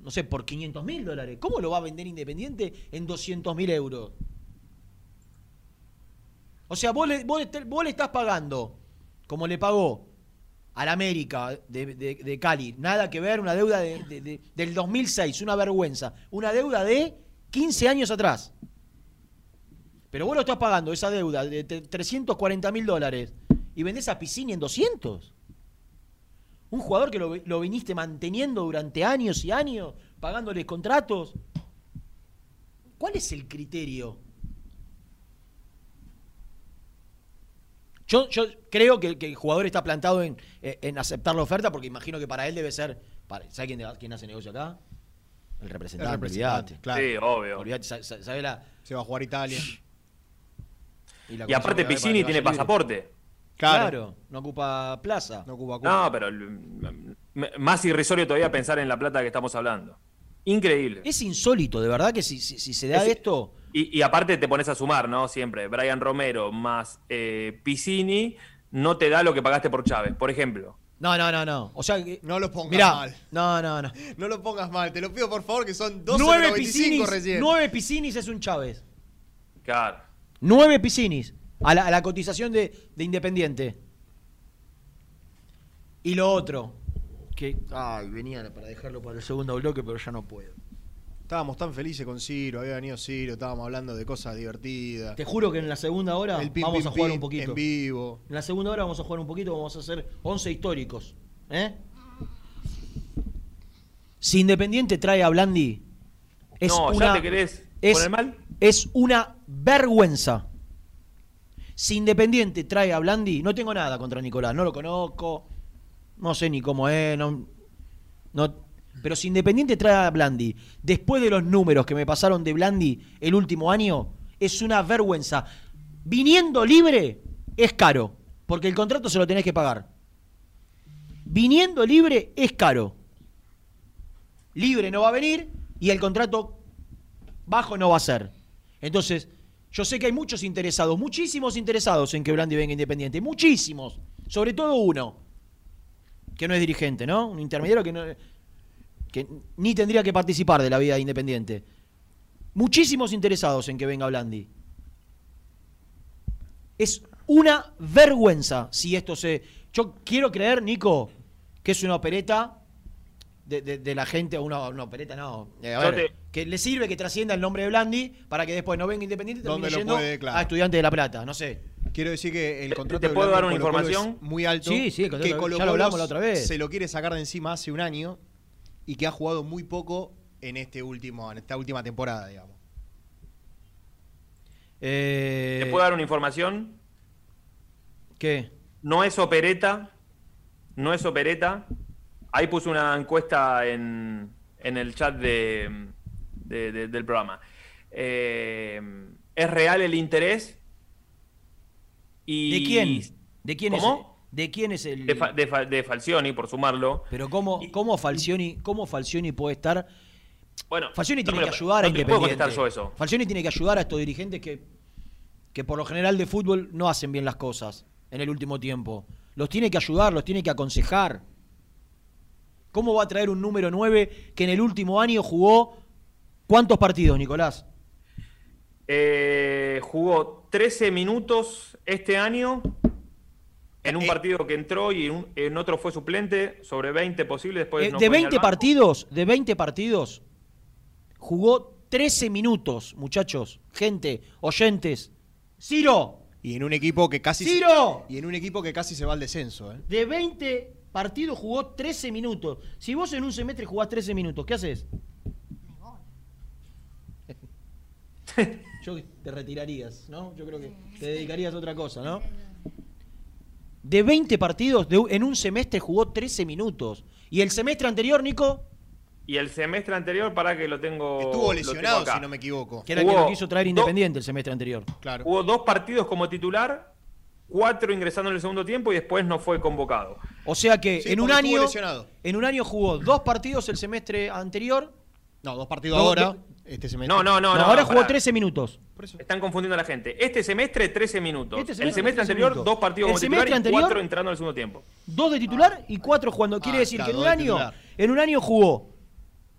no sé, por 500 mil dólares. ¿Cómo lo va a vender Independiente en 200 mil euros? O sea, vos le, vos, le- estás pagando, como le pagó al América de, de- Cali, nada que ver, una deuda de- de- de- del 2006, una vergüenza, una deuda de 15 años atrás. Pero vos lo estás pagando, esa deuda de te- 340 mil dólares, y vendés a Piscini en 200. Un jugador que lo, lo viniste manteniendo durante años y años, pagándoles contratos. ¿Cuál es el criterio? Yo, yo creo que, que el jugador está plantado en, en aceptar la oferta porque imagino que para él debe ser. para- ¿Sabe quién, quién hace negocio acá? El representante, El representante, claro. Sí, obvio. Sa- ¿sabe la, Se va a jugar Italia. la Y aparte Piscini tiene pasaporte. Claro. no ocupa plaza. No ocupa. No, pero más irrisorio todavía pensar en la plata que estamos hablando. Increíble. Es insólito, de verdad que si, si, si se da Es- esto. Y, y aparte te pones a sumar, ¿no? Siempre. Brian Romero más eh, Piscini no te da lo que pagaste por Chávez, por ejemplo. No, no, no, no. O sea, que- No lo pongas mirá, mal. no, no, no. *laughs* No lo pongas mal, te lo pido por favor, que son Nueve 12.95 piscinis, recién. nueve piscinis es un Chávez. Claro. Nueve piscinis a la, a la cotización de, de Independiente. Y lo otro, que. Ay, venía para dejarlo para el segundo bloque, pero ya no puedo. Estábamos tan felices con Ciro, había venido Ciro, estábamos hablando de cosas divertidas. Te juro que en la segunda hora vamos a jugar un poquito. En vivo. En la segunda hora vamos a jugar un poquito, vamos a hacer 11 históricos. ¿Eh? Si Independiente trae a Blandi, es no, una, ya te querés es, poner mal. es una vergüenza. Si Independiente trae a Blandi, no tengo nada contra Nicolás, no lo conozco, no sé ni cómo es, no, pero si Independiente trae a Blandi, después de los números que me pasaron de Blandi el último año, es una vergüenza. Viniendo libre es caro, porque el contrato se lo tenés que pagar. Viniendo libre es caro. Libre no va a venir y el contrato bajo no va a ser. Entonces, yo sé que hay muchos interesados, muchísimos interesados en que Blandi venga independiente, muchísimos, sobre todo uno, que no es dirigente, ¿no? Un intermediario que, no, que ni tendría que participar de la vida de independiente. Muchísimos interesados en que venga Blandi. Es una vergüenza si esto se... Yo quiero creer, Nico, que es una opereta de, de- de la gente, o una, una opereta, no. eh, a ver, te- Que le sirve que trascienda el nombre de Blandi para que después no venga Independiente y termine ¿Dónde lo yendo puede? Claro. a Estudiantes de La Plata, no sé. Quiero decir que el ¿Te- contrato te de puedo Blandi dar una información? es muy alto. Sí, sí, el que ya lo hablamos la otra vez. Se lo quiere sacar de encima hace un año y que ha jugado muy poco en este último, en esta última temporada, digamos. Eh, ¿Te puedo dar una información? ¿Qué? No es opereta. No es opereta. Ahí puse una encuesta en, en el chat de, de- de- del programa. Eh, ¿Es real el interés? Y ¿De quién? ¿De quién ¿Cómo? es? ¿De quién es el De, Fa- de Fa- de Falcioni, por sumarlo. Pero cómo, cómo Falcioni, cómo Falcioni puede estar Bueno, Falcioni tiene que ayudar a no puedo Independiente. contestar yo eso. Falcioni tiene que ayudar a estos dirigentes que, que por lo general de fútbol no hacen bien las cosas en el último tiempo. Los tiene que ayudar, los tiene que aconsejar. ¿Cómo va a traer un número 9 que en el último año jugó cuántos partidos, Nicolás? Eh, jugó 13 minutos este año en Eh, un partido que entró y en, un- en otro fue suplente, sobre 20 posibles. Después Eh, no de fue ni 20 al banco. partidos, de 20 partidos, jugó 13 minutos, muchachos, gente, oyentes. Ciro, Y en un equipo que casi. ¡Ciro! Y en un equipo que casi se va al descenso, ¿eh? De 20 partidos jugó 13 minutos. Si vos en un semestre jugás 13 minutos, ¿qué haces? Yo te retirarías, ¿no? Yo creo que te dedicarías a otra cosa, ¿no? De 20 partidos, de- en un semestre jugó 13 minutos. ¿Y el semestre anterior, Nico? Y el semestre anterior, para que lo tengo. Estuvo tengo lesionado, si no me equivoco. Que era el que lo quiso traer Independiente el semestre anterior. Claro. Jugó dos partidos como titular, cuatro ingresando en el segundo tiempo y después no fue convocado. O sea que Sí, en un año lesionado. en un año jugó dos partidos el semestre anterior. No, dos partidos Do- ahora. este semestre. No, no, no. No, no, ahora no, jugó pará. 13 minutos. Están confundiendo a la gente. Este semestre, 13 minutos. Este el semestre, semestre 13 anterior, minutos. dos partidos El como titular semestre y anterior- cuatro entrando en el segundo tiempo. Dos de titular y cuatro jugando. Quiere Ah, decir claro, que en un año, titular. en un año jugó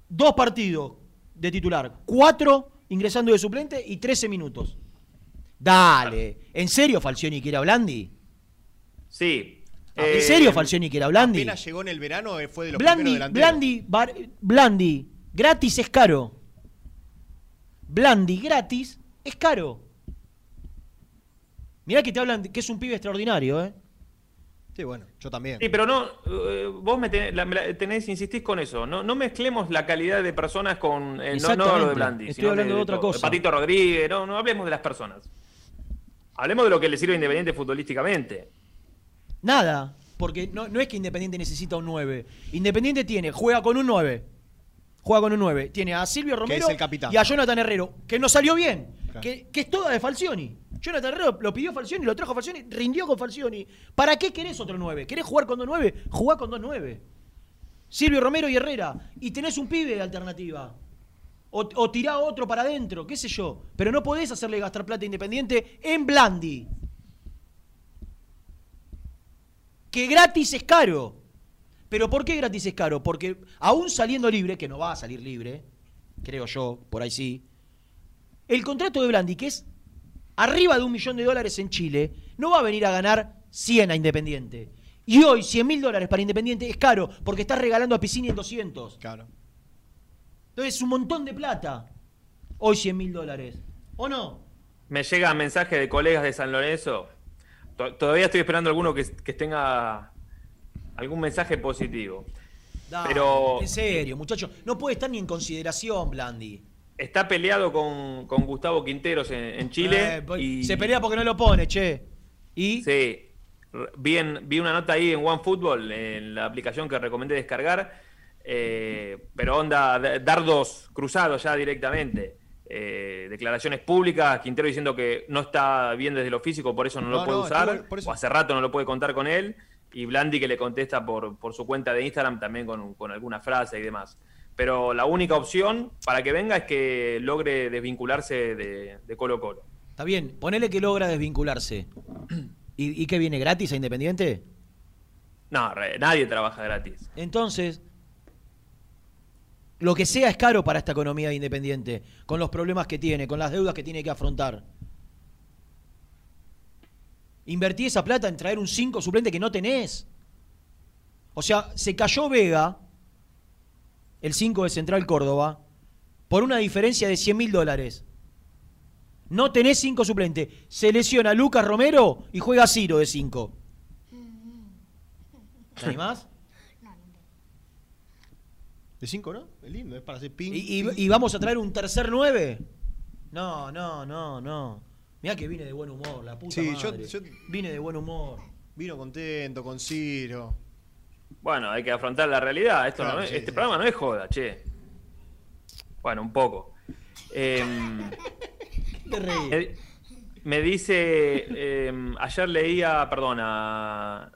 dos partidos de titular, cuatro ingresando de suplente y 13 minutos. Dale. ¿En serio Falcioni quiere a Blandi? Sí. ¿En Eh, serio Falcioni quiere a Blandi? Apenas llegó en el verano, eh, fue de los Blandi, primeros delanteros. Blandi, bar- Blandi, gratis es caro. Blandi, gratis, es caro. Mirá que te hablan de que es un pibe extraordinario, ¿eh? Sí, bueno, yo también. Sí, pero no, eh, vos me tenés, la- me la- tenés- insistís con eso. No, no mezclemos la calidad de personas con. eh, no, no lo Exactamente. de Blandi. Estoy sino hablando de otra todo. cosa. Patito Rodríguez, no, no hablemos de las personas. Hablemos de lo que le sirve a Independiente futbolísticamente. Nada, porque no, no es que Independiente necesita un 9. Independiente tiene, juega con un 9. Juega con un 9. Tiene a Silvio Romero es el capitán. y a Jonathan Herrero, que no salió bien. Claro. Que, que es toda de Falcioni. Jonathan Herrero lo pidió Falcioni, lo trajo Falcioni, rindió con Falcioni. ¿Para qué querés otro 9? ¿Querés jugar con dos 9? Jugá con dos 9. Silvio Romero y Herrera. Y tenés un pibe de alternativa. O, o tirá otro para adentro, qué sé yo. Pero no podés hacerle gastar plata Independiente en Blandi. Que gratis es caro. ¿Pero por qué gratis es caro? Porque aún saliendo libre, que no va a salir libre, creo yo, por ahí sí, el contrato de Blandi, que es arriba de un millón de dólares en Chile, no va a venir a ganar 100 a Independiente. Y hoy 100 mil dólares para Independiente es caro, porque estás regalando a Piscini en 200. Claro. Entonces es un montón de plata. Hoy 100 mil dólares. ¿O no? Me llega mensaje de colegas de San Lorenzo. To- Todavía estoy esperando alguno que, que tenga algún mensaje positivo. Dale, Pero- En serio, muchachos. No puede estar ni en consideración, Blandi. Está peleado con, con Gustavo Quinteros en, en Chile. Eh, pues, y, Se pelea porque no lo pone, che. ¿Y? Sí. Vi, en- vi una nota ahí en OneFootball, en la aplicación que recomendé descargar. eh, pero onda, dardos cruzados ya directamente. Eh, declaraciones públicas, Quintero diciendo que no está bien desde lo físico, por eso no, lo puede no, usar, por eso- o hace rato no lo puede contar con él, y Blandi que le contesta por, por su cuenta de Instagram también con, con alguna frase y demás. Pero la única opción para que venga es que logre desvincularse de, de Colo Colo. Está bien, ponele que logra desvincularse. *clears throat* ¿Y, y qué viene gratis a Independiente? No, re- nadie trabaja gratis. Entonces, lo que sea es caro para esta economía de Independiente, con los problemas que tiene, con las deudas que tiene que afrontar. Invertí esa plata en traer un 5 suplente que no tenés. O sea, se cayó Vega, el 5 de Central Córdoba, por una diferencia de 100 mil dólares. No tenés 5 suplente. Se lesiona Lucas Romero y juega Ciro de 5. ¿Te animás? De 5, ¿no? Es lindo, es para hacer ping. ¿Y, y- ping. y vamos a traer un tercer 9? No, no, no, no. Mirá que vine de buen humor, la puta Sí, yo- madre. yo- Vine de buen humor. Vino contento con Ciro. Bueno, hay que afrontar la realidad. Esto Claro, no es- sí, este sí. programa no es joda, che. Bueno, un poco. *laughs* Te reí. me, me dice, em, ayer leía, perdón, a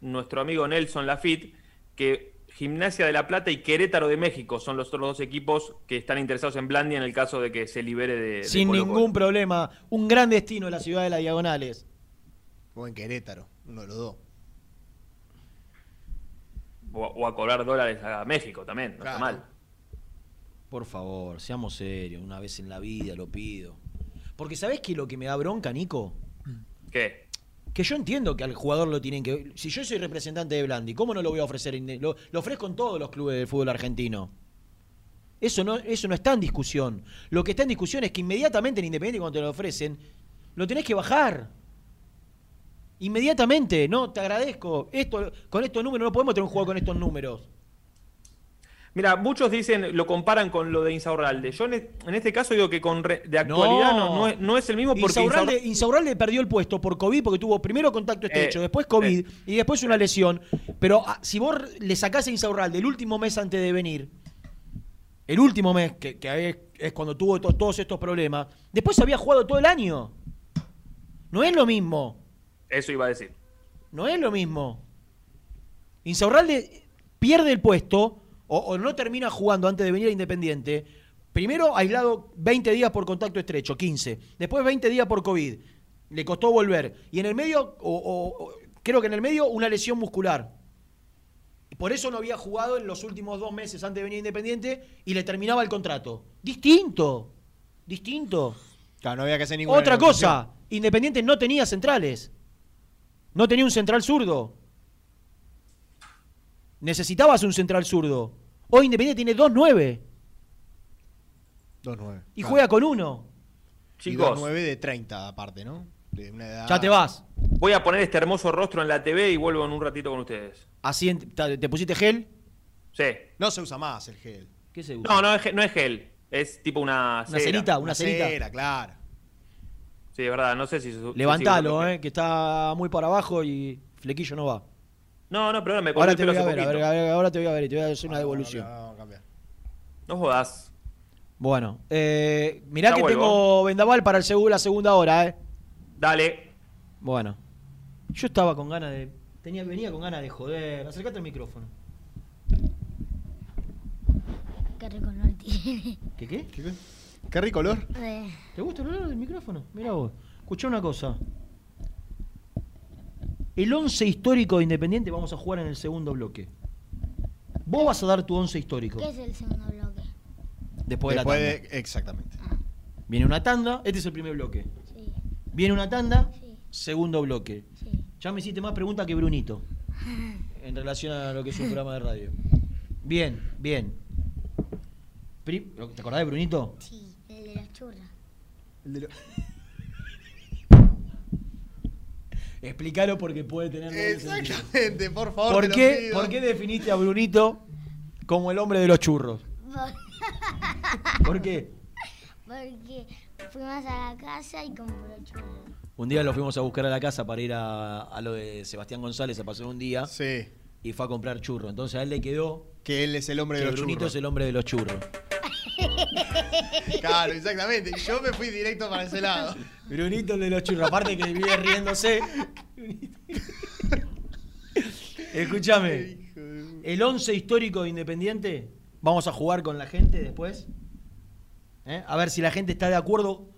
nuestro amigo Nelson Lafitte, que Gimnasia de la Plata y Querétaro de México son los otros dos equipos que están interesados en Blandi en el caso de que se libere de... de Sin ningún problema. Un gran destino en la ciudad de las diagonales. O en Querétaro, uno de los dos. O, o a cobrar dólares a México también, no Claro. está mal. Por favor, seamos serios. Una vez en la vida lo pido. Porque ¿sabés qué es lo que me da bronca, Nico? ¿Qué? Que yo entiendo que al jugador lo tienen que. Si yo soy representante de Blandi, ¿cómo no lo voy a ofrecer? Lo, lo ofrezco en todos los clubes del fútbol argentino. Eso no, eso no está en discusión. Lo que está en discusión es que inmediatamente en Independiente, cuando te lo ofrecen, lo tenés que bajar. Inmediatamente, no, te agradezco. Esto, con estos números no podemos tener un jugador con estos números. Mira, muchos dicen, lo comparan con lo de Insaurralde. Yo en, en este caso digo que con re- de actualidad no, no es, no es el mismo porque Insaurralde, Insaurralde- Insaurralde perdió el puesto por COVID porque tuvo primero contacto estrecho, Eh, después COVID y después una lesión. Pero ah, si vos le sacás a Insaurralde el último mes antes de venir, el último mes, que, que es, es cuando tuvo to- todos estos problemas, después había jugado todo el año. No es lo mismo. Eso iba a decir. No es lo mismo. Insaurralde pierde el puesto o, o no termina jugando antes de venir a Independiente. Primero aislado 20 días por contacto estrecho, 15. Después 20 días por COVID. Le costó volver. Y en el medio, o, o- o- creo que en el medio, una lesión muscular. Por eso no había jugado en los últimos dos meses antes de venir a Independiente y le terminaba el contrato. Distinto. Distinto. Claro, no había que hacer ninguna Otra cosa, Independiente no tenía centrales. No tenía un central zurdo. Necesitabas un central zurdo. Hoy Independiente tiene 2-9 2-9. y Claro. juega con uno. Chicos, 2-9 de 30 aparte, ¿no? De una edad... Ya te vas. voy a poner este hermoso rostro en la TV y vuelvo en un ratito con ustedes. Así en- te te pusiste gel. Sí. No se usa más el gel. ¿Qué se usa? No, no es, no es gel. Es tipo una Una cera. cerita, una cerita. cera, claro. Sí, es verdad, no sé si... Levantalo, eh, que está muy para abajo y flequillo no va. No, no, pero ahora me corté Ahora el te pelo voy a hace ver, a ver, poquito. a ver, ahora te voy a ver y te voy a hacer una Vamos, devolución. cambiar. No jodas. Bueno, eh, mirá Ya que vuelvo. tengo vendaval para el segu- la segunda hora, eh. Dale. Bueno, yo estaba con ganas de. Tenía, venía con ganas de joder. Acercate al micrófono. Qué rico olor tiene. ¿Qué qué? ¿Qué, qué rico olor. Eh, ¿Te gusta el olor del micrófono? Mira vos. Escuchá una cosa. El 11 histórico de Independiente vamos a jugar en el segundo bloque. Vos vas a dar tu 11 histórico. ¿Qué es el segundo bloque? Después, Después de la de... tanda. Exactamente. Viene una tanda. Este es el primer bloque. Sí, Viene una tanda. sí, Segundo bloque. sí. Ya me hiciste más preguntas que Brunito. En relación a lo que es un programa de radio. Bien, bien. Pri- ¿Te acordás de Brunito? Sí, el de las churras. El de lo- Explícalo porque puede tener. Exactamente, por favor. ¿Por te lo qué, pido. ¿Por qué definiste a Brunito como el hombre de los churros? *laughs* ¿Por qué? Porque fuimos a la casa y compró churros. Un día lo fuimos a buscar a la casa para ir a, a lo de Sebastián González a pasar un día Sí, y fue a comprar churros. Entonces a él le quedó que él es el hombre que de los Brunito churros. es el hombre de los churros. *laughs* *laughs* Claro, exactamente. Yo me fui directo para ese lado. Brunito el de los churros. Aparte que vive riéndose. *laughs* Escúchame. El 11 histórico de Independiente. Vamos a jugar con la gente después. ¿Eh? A ver si la gente está de acuerdo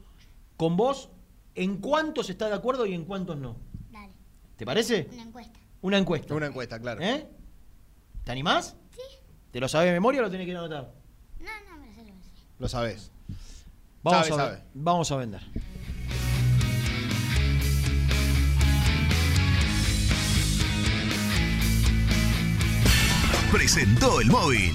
con vos. En cuántos está de acuerdo y en cuántos no. Dale, ¿Te parece? una encuesta. Una encuesta. Una encuesta, claro. ¿Eh? ¿Te animás? Sí. ¿Te lo sabes de memoria o lo tenés que ir a anotar? No, no, me lo sé, lo sabes. Vamos, Sabe, a, sabe. vamos a vender. Presentó el móvil.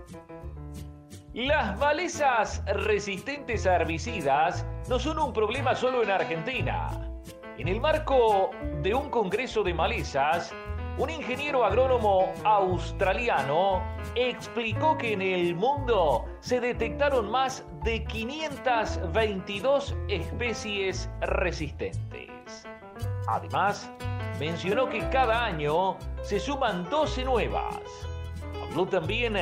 Las malezas resistentes a herbicidas no son un problema solo en Argentina. En el marco de un congreso de malezas, un ingeniero agrónomo australiano explicó que en el mundo se detectaron más de 522 especies resistentes. Además, mencionó que cada año se suman 12 nuevas. Habló también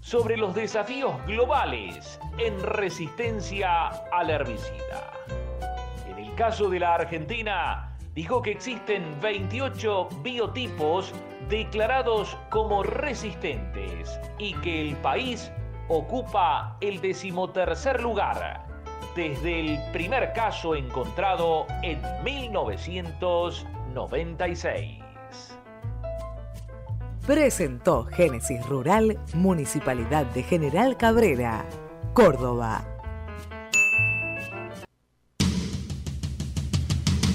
sobre los desafíos globales en resistencia al herbicida. En el caso de la Argentina, dijo que existen 28 biotipos declarados como resistentes y que el país ocupa el decimotercer lugar desde el primer caso encontrado en 1996. Presentó Génesis Rural, Municipalidad de General Cabrera, Córdoba.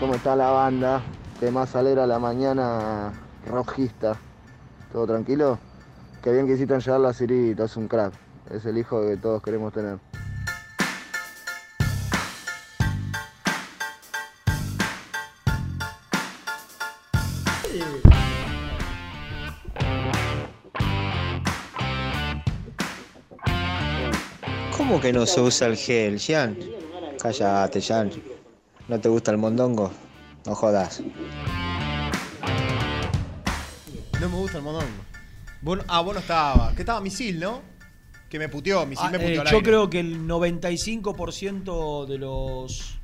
¿Cómo está la banda? Tema alegre a la mañana rojista. ¿Todo tranquilo? Qué bien que hiciste llegar la Cirito, es un crack. Es el hijo que todos queremos tener. ¿Cómo que no se usa el gel, Jean? Cállate, Jean. ¿No te gusta el mondongo? No jodas. No me gusta el mondongo. Vos no- ah, vos no estaba. ¿Qué estaba? Misil, ¿no? Que me puteó, Misil Ah, me eh, puteó al yo aire. creo que el 95% de los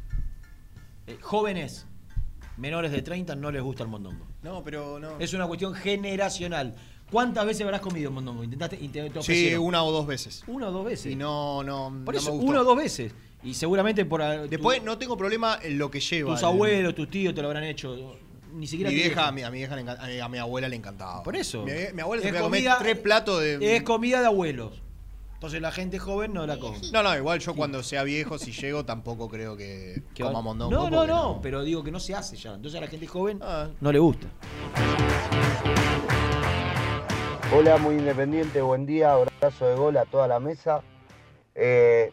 eh, jóvenes menores de 30 no les gusta el mondongo. No, pero no. Es una cuestión generacional. ¿Cuántas veces habrás comido mondongo? ¿Intentaste? y te- te Sí, ofrecieron? una o dos veces. Una o dos veces. Y no, no. Por no eso, me gustó. una o dos veces. Y seguramente por tu- Después no tengo problema en lo que lleva. tus el- abuelos, tus tíos te lo habrán hecho. Ni siquiera Mi vieja, a mi, a mi vieja le a mi- a mi abuela le encantaba. Por eso. Mi, mi abuela se comida- tres platos de. Es comida de abuelos. Entonces la gente joven no la come. No, no, igual yo cuando sea viejo, si llego, tampoco creo que Que coma mondongo. No, no, porque no, pero digo que no se hace ya. Entonces a la gente joven Ah. no le gusta. Hola, muy independiente, buen día, abrazo de gol a toda la mesa. Eh,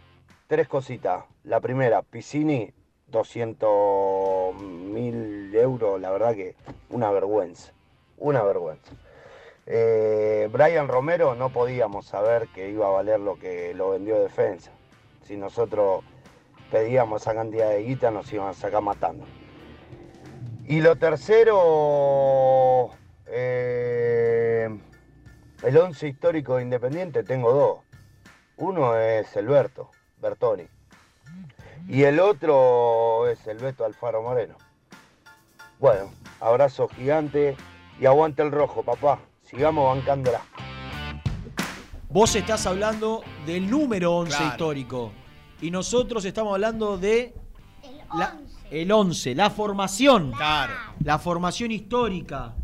tres cositas. La primera, Piscini, 200 mil euros, la verdad que una vergüenza, una vergüenza. Eh, Brian Romero no podíamos saber que iba a valer lo que lo vendió defensa. Si nosotros pedíamos esa cantidad de guita nos iban a sacar matando. Y lo tercero, eh, el once histórico de Independiente tengo dos. Uno es el Berto, Bertoni. Y el otro es el Beto Alfaro Moreno. Bueno, abrazo gigante y aguante el rojo, papá. Sigamos bancándola. Vos estás hablando del número 11 Claro. histórico. Y nosotros estamos hablando de. la- el 11, la formación. Claro. La formación histórica.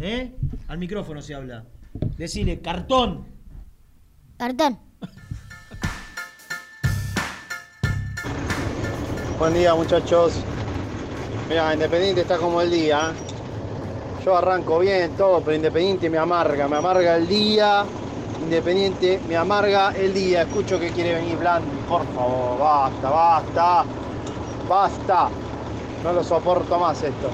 ¿Eh? Al micrófono se habla. Decile, cartón. Cartón. Buen día muchachos. Mira, Independiente está como el día. Yo arranco bien todo, pero Independiente me amarga, me amarga el día. Independiente me amarga el día. Escucho que quiere venir Blandi. Por favor, basta, basta. Basta. No lo soporto más esto.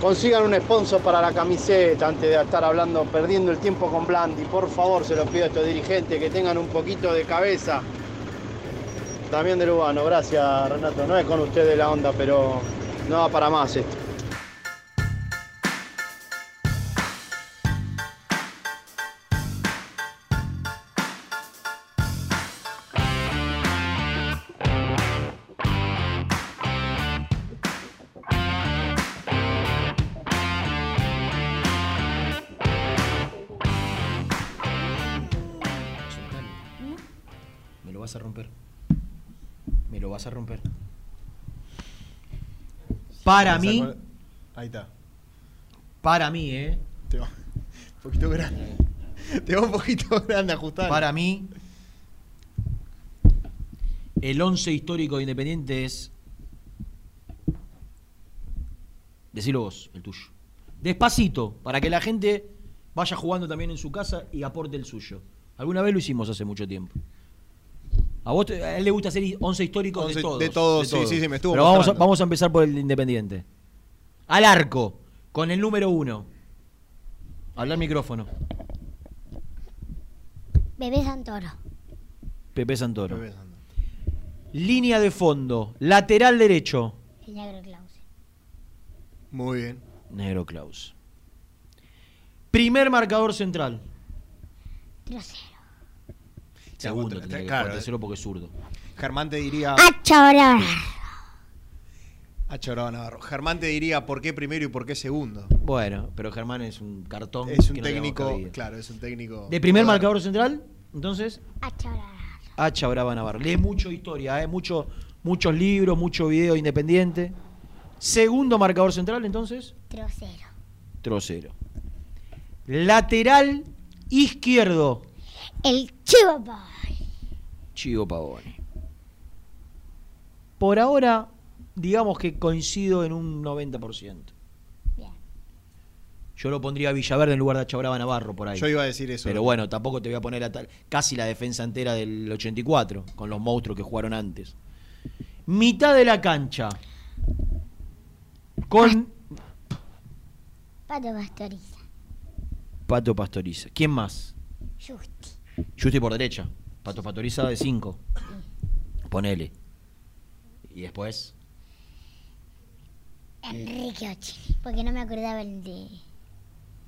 Consigan un sponsor para la camiseta antes de estar hablando, perdiendo el tiempo con Blandi. Por favor, se los pido a estos dirigentes que tengan un poquito de cabeza. También de Lugano, gracias Renato. No es con ustedes la onda, pero no va para más esto. Para mí, Ahí está. para mí, ¿eh? Te va un poquito grande. Te va un poquito grande ajustar. Para mí, el 11 histórico de Independiente es. Decilo vos, el tuyo. Despacito, para que la gente vaya jugando también en su casa y aporte el suyo. Alguna vez lo hicimos hace mucho tiempo. A vos te- a él le gusta hacer 11 históricos Once- de todos. de todos, sí, sí, sí, me estuvo Pero vamos a, mostrando. vamos a empezar por el Independiente. Al arco, con el número uno. Habla al micrófono. Bebé Santoro. Pepe Santoro. Pepe Santoro. Línea de fondo, lateral derecho. El negro Clause. Muy bien. Negro Klaus. Primer marcador central. Trocero. Segundo, Claro, tendría que claro. jugar tercero porque es zurdo. Germán te diría. Achorora. Ah, Choraba Navarro. Germán te diría por qué primero y por qué segundo. Bueno, pero Germán es un cartón. Es un que técnico. Claro, es un técnico. De primer marcador central, entonces. Hacha Brava Navarro. Lee mucho historia, ¿eh? mucho, muchos libros, mucho video independiente. Segundo marcador central, entonces, Trocero. Trocero. Lateral izquierdo, El Chivo Boy. Chivo Pavoni. Por ahora, digamos que coincido en un 90%. Bien. Yo lo pondría a Villaverde en lugar de Achabraba Navarro por ahí. Yo iba a decir eso. Pero bueno, tampoco te voy a poner a tal- casi la defensa entera del 84, con los monstruos que jugaron antes. Mitad de la cancha. Con Pato Pastoriza. Pato Pastoriza. ¿Quién más? Justi. Justi por derecha. Pato Pastoriza de 5. Ponele. Y después. Enrique Ochili. Porque no me acordaba el de.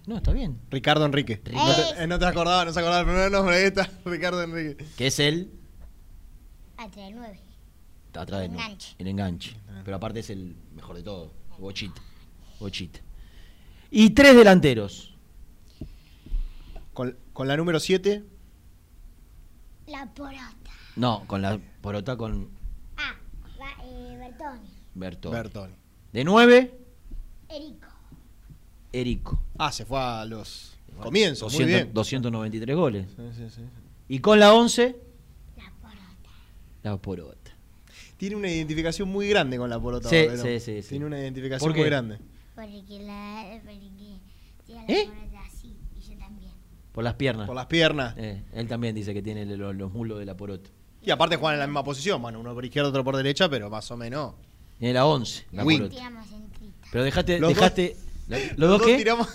No, está bien. Ricardo Enrique. No, te, eh, no te acordabas, no se acordaba el primer nombre. Ahí está, *laughs* Ricardo Enrique. Que es él. Atrás del 9. Está atrás de El enganche. El enganche. Pero aparte es el mejor de todo. Bochita. Bochita. Y tres delanteros. Con, con la número 7. La Porota. No, con la porota con Ah, va, eh, Bertoni. Bertoni. Bertoni. De 9, Erico. Erico. Ah, se fue a los comienzos. 200 muy bien. 293 goles. Sí, sí, sí. Y con la 11, La Porota. la porota. Tiene una identificación muy grande con la porota. Sí, sí, sí, sí. Tiene una identificación ¿Por qué? muy grande. Porque la. Porque tiene la ¿Eh? Porota así. Y yo también. Por las piernas. Por las piernas. Eh, él también dice que tiene los, los mulos de la porota. Y aparte juegan en la misma posición. Bueno, uno por izquierda, otro por derecha, pero más o menos. Tiene la 11, la Wing. Pero dejaste. Los dejaste *laughs* ¿Los, Los dos dos qué? tiramos.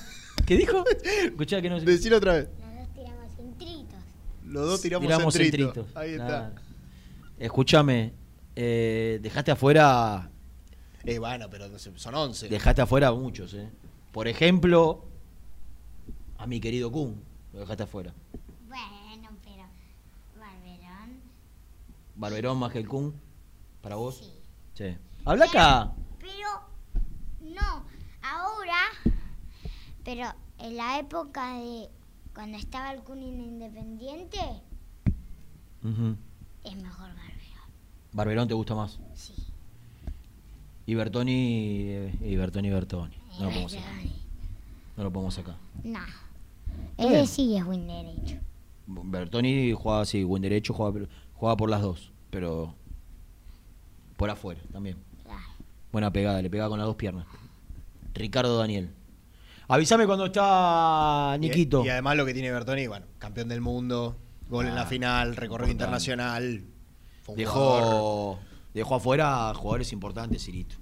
¿Qué dijo? *laughs* Escuchá que no sé. Decilo otra vez. Los dos tiramos centritos. Los dos tiramos, Tiramos centrito. centritos. Ahí está. Escúchame. eh, dejaste afuera. Eh, bueno, pero son 11. Dejaste afuera a muchos, ¿eh? Por ejemplo, a mi querido Kun. Lo dejaste afuera. Bueno, pero. Barberón. Barberón más que el Kun. ¿Para vos? Sí. Sí. Habla acá. Pero. No. Ahora. Pero en la época de cuando estaba el Kun Independiente, Ujú. es mejor Barberón. Barberón te gusta más. Sí. Y Bertoni, eh, y Bertoni, Bertoni. No lo podemos sacar. No lo podemos sacar. No. Está bien. Ese sí es buen derecho. Bertoni juega así, buen derecho, juega, juega por las dos, pero por afuera también. Buena pegada, le pega con las dos piernas. Ricardo Daniel. Avísame cuando está Niquito. Y, y además lo que tiene Bertoni, bueno, campeón del mundo, gol en la Ah, final, recorrido internacional. Dejó, dejó afuera a jugadores importantes, Cirito.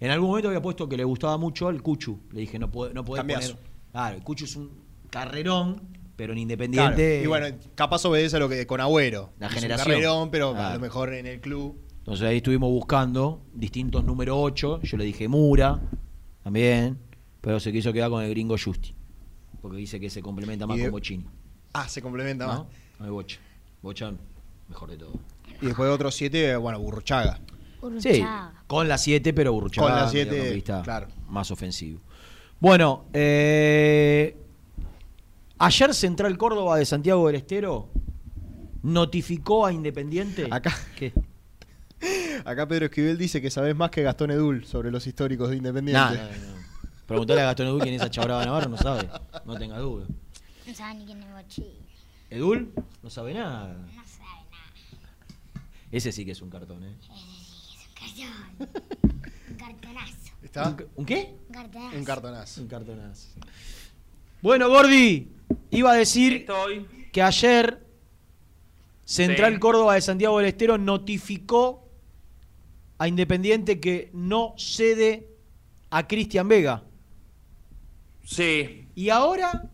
En algún momento había puesto que le gustaba mucho al Cuchu. Le dije, no puede, no puede Cambiazo. poner. Claro, el Cuchu es un carrerón, pero en Claro, Independiente. Y bueno, capaz obedece a lo que con Agüero. La Es un generación. carrerón, pero a lo mejor en el club. Entonces ahí estuvimos buscando distintos número 8. Yo le dije Mura también, pero se quiso quedar con el gringo Justi. Porque dice que se complementa más de- con Bochini. Ah, se complementa más. ¿No? No hay Bocha. Bocha, mejor de todo. Y después de otros siete, bueno, Burruchaga. Sí, con la 7, pero Burruchaga Con la siete, mediocampista claro. más ofensivo. Bueno, eh, ayer Central Córdoba de Santiago del Estero notificó a Independiente. Acá. ¿Qué? *laughs* Acá Pedro Esquivel dice que sabes más que Gastón Edul sobre los históricos de Independiente. Nah, no, no. Preguntale a Gastón Edul quién es esa chabrada Navarro, no sabe. No tenga duda. No sabe ni quién es Bochini. ¿Edul? No sabe nada. No sabe nada. Ese sí que es un cartón, ¿eh? Cartón. *laughs* Un cartonazo. ¿Está? ¿Un, un qué? Un cartonazo. Un cartonazo. Un cartonazo. Bueno, Gordi, iba a decir Estoy. que ayer Central Sí. Córdoba de Santiago del Estero notificó a Independiente que no cede a Cristian Vega. Sí. Y ahora,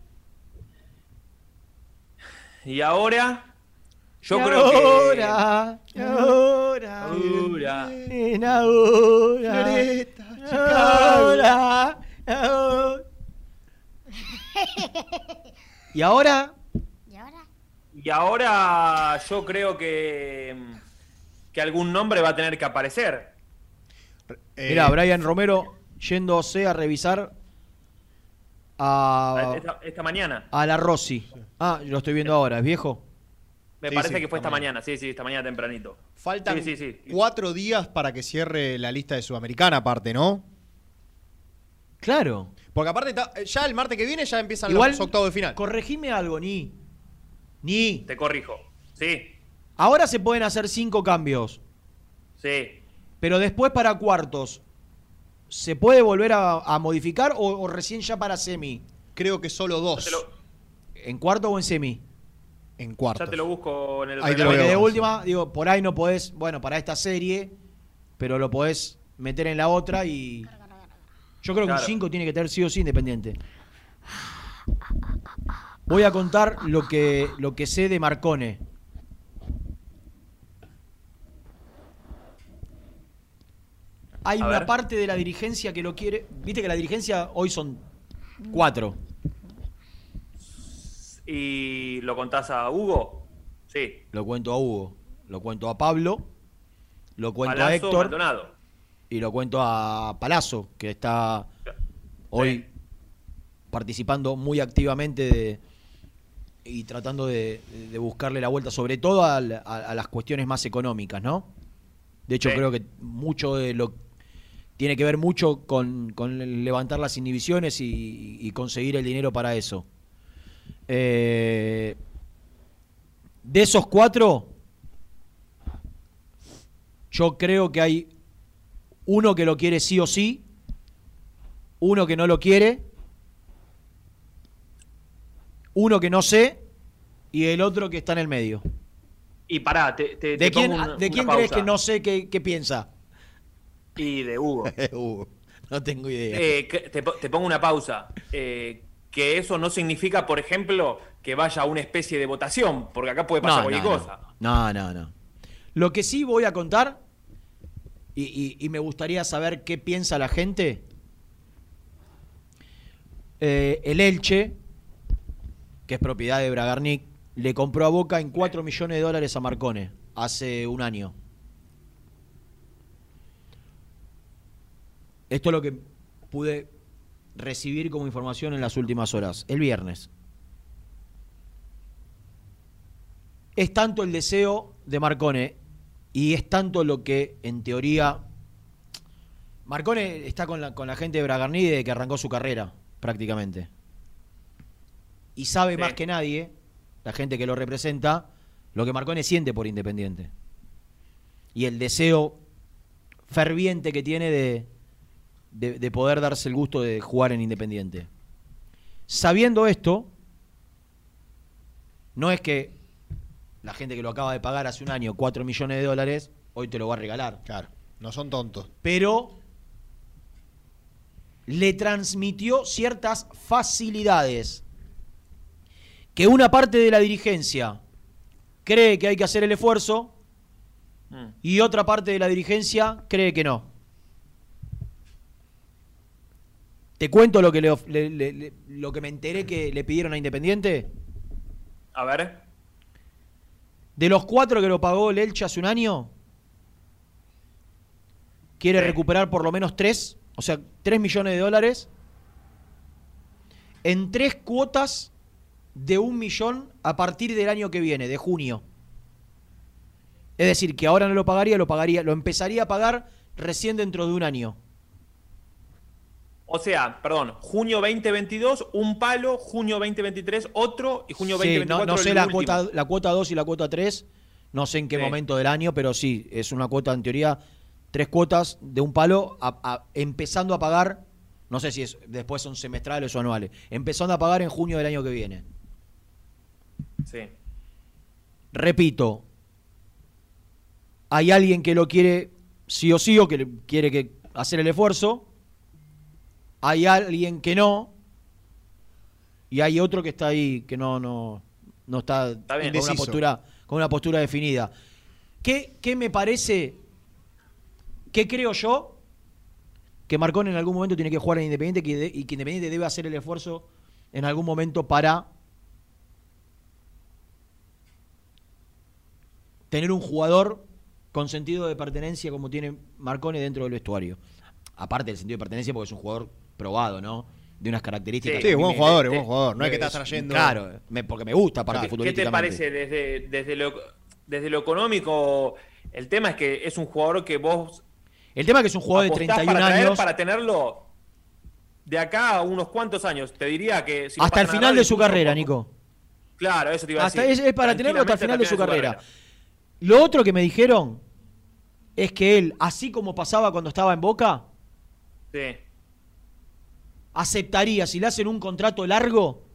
Y ahora. Yo y creo ahora, que. ahora, Ahora. en ahora, Floresta, ahora, ahora. *laughs* Y ahora, ¿Y ahora? Y ahora yo creo que. Que algún nombre va a tener que aparecer. Eh, mira, Brian Romero yéndose a revisar a, Esta, esta mañana. a la Rossi. Ah, lo estoy viendo ahora, ¿es viejo? Me Sí, parece sí, que fue esta mañana. Sí, sí, esta mañana tempranito. Faltan Sí, sí, sí. cuatro días para que cierre la lista de Sudamericana, aparte, ¿no? Claro. Porque aparte, está- ya el martes que viene ya empiezan Igual, los octavos de final. corregime algo, Ni. Ni. Te corrijo. Sí, Ahora se pueden hacer cinco cambios, sí. pero después para cuartos, ¿se puede volver a, a modificar o, o recién ya para semi? Creo que solo dos. Te lo- ¿En cuarto o en semi? En cuartos. ya te lo busco en el Ahí te lo Porque veo. de última, digo, por ahí no podés, bueno, para esta serie, pero lo podés meter en la otra y. Yo creo que un Claro. 5 tiene que tener sí o sí independiente. Voy a contar lo que, lo que sé de Marcone. Hay A una ver. parte de la dirigencia que lo quiere. Viste que la dirigencia hoy son cuatro. ¿Y lo contás a Hugo? Sí. Lo cuento a Hugo, lo cuento a Pablo, lo cuento a Héctor Maldonado. Y lo cuento a Palazzo, que está hoy participando muy activamente de- y tratando de, de buscarle la vuelta, sobre todo a, la- a- a las cuestiones más económicas, ¿no? De hecho, Sí. creo que mucho de lo tiene que ver mucho con, levantar las inhibiciones y, y conseguir el dinero para eso. Eh, de esos cuatro, yo creo que hay uno que lo quiere sí o sí, uno que no lo quiere, uno que no sé y el otro que está en el medio. Y pará, te, te- ¿De te quién, pongo una- ¿de una quién crees que no sé qué, piensa? Y de Hugo. *laughs* Hugo, no tengo idea. Eh, te, po- te pongo una pausa. Eh, que eso no significa, por ejemplo, que vaya a una especie de votación, porque acá puede pasar cualquier cosa. No, no, no. Lo que sí voy a contar, y, me gustaría saber qué piensa la gente, eh, el Elche, que es propiedad de Bragarnik, le compró a Boca en 4 millones de dólares a Marcone hace un año. Esto es lo que pude recibir como información en las últimas horas, el viernes. Es tanto el deseo de Marcone y es tanto lo que en teoría... Marcone está con la, con la gente de Bragarni desde que arrancó su carrera, prácticamente. Y sabe Sí. más que nadie, la gente que lo representa, lo que Marcone siente por Independiente. Y el deseo ferviente que tiene de, de, de poder darse el gusto de jugar en Independiente. Sabiendo esto, no es que la gente que lo acaba de pagar hace un año 4 millones de dólares, hoy te lo va a regalar. Claro, no son tontos. Pero le transmitió ciertas facilidades que una parte de la dirigencia cree que hay que hacer el esfuerzo Mm. y otra parte de la dirigencia cree que no. Te cuento lo que, le of- le- le- le- lo que me enteré que le pidieron a Independiente. A ver. De los cuatro que lo pagó el Elche hace un año, quiere recuperar por lo menos tres, o sea, tres millones de dólares, en tres cuotas de un millón a partir del año que viene, de junio. Es decir, que ahora no lo pagaría, lo pagaría, lo empezaría a pagar recién dentro de un año. O sea, perdón, junio 2022, un palo, junio 2023, otro, y junio Sí, 2024, no, no sé el la último. cuota, la cuota 2 y la cuota 3, no sé en qué Sí. momento del año, pero sí, es una cuota en teoría, tres cuotas de un palo, a- a- empezando a pagar, no sé si es, después son semestrales o anuales, empezando a pagar en junio del año que viene. Sí. Repito, hay alguien que lo quiere sí o sí o que quiere que hacer el esfuerzo, hay alguien que no, y hay otro que está ahí que no, no, no está, bien. con una postura, con una postura definida. ¿Qué, qué me parece? ¿Qué creo yo? Que Marcón en algún momento tiene que jugar en Independiente que de- y que Independiente debe hacer el esfuerzo en algún momento para tener un jugador con sentido de pertenencia como tiene Marcone dentro del vestuario. Aparte del sentido de pertenencia porque es un jugador probado, ¿no? De unas características. Sí, mí buen jugador, te- buen jugador. No es que estás trayendo- Claro, me- porque me gusta aparte ¿Qué te parece desde, desde, lo, desde lo económico? El tema es que es un jugador que vos El tema es que es un jugador de apostás 31 para traer años. para tenerlo de acá a unos cuantos años. Te diría que... si hasta el final de su carrera, Nico. Claro, eso te iba a Hasta decir. es, es para tenerlo hasta el final de su Tranquilamente carrera. Lo otro que me dijeron es que él, así como pasaba cuando estaba en Boca, Sí. Aceptaría si le hacen un contrato largo,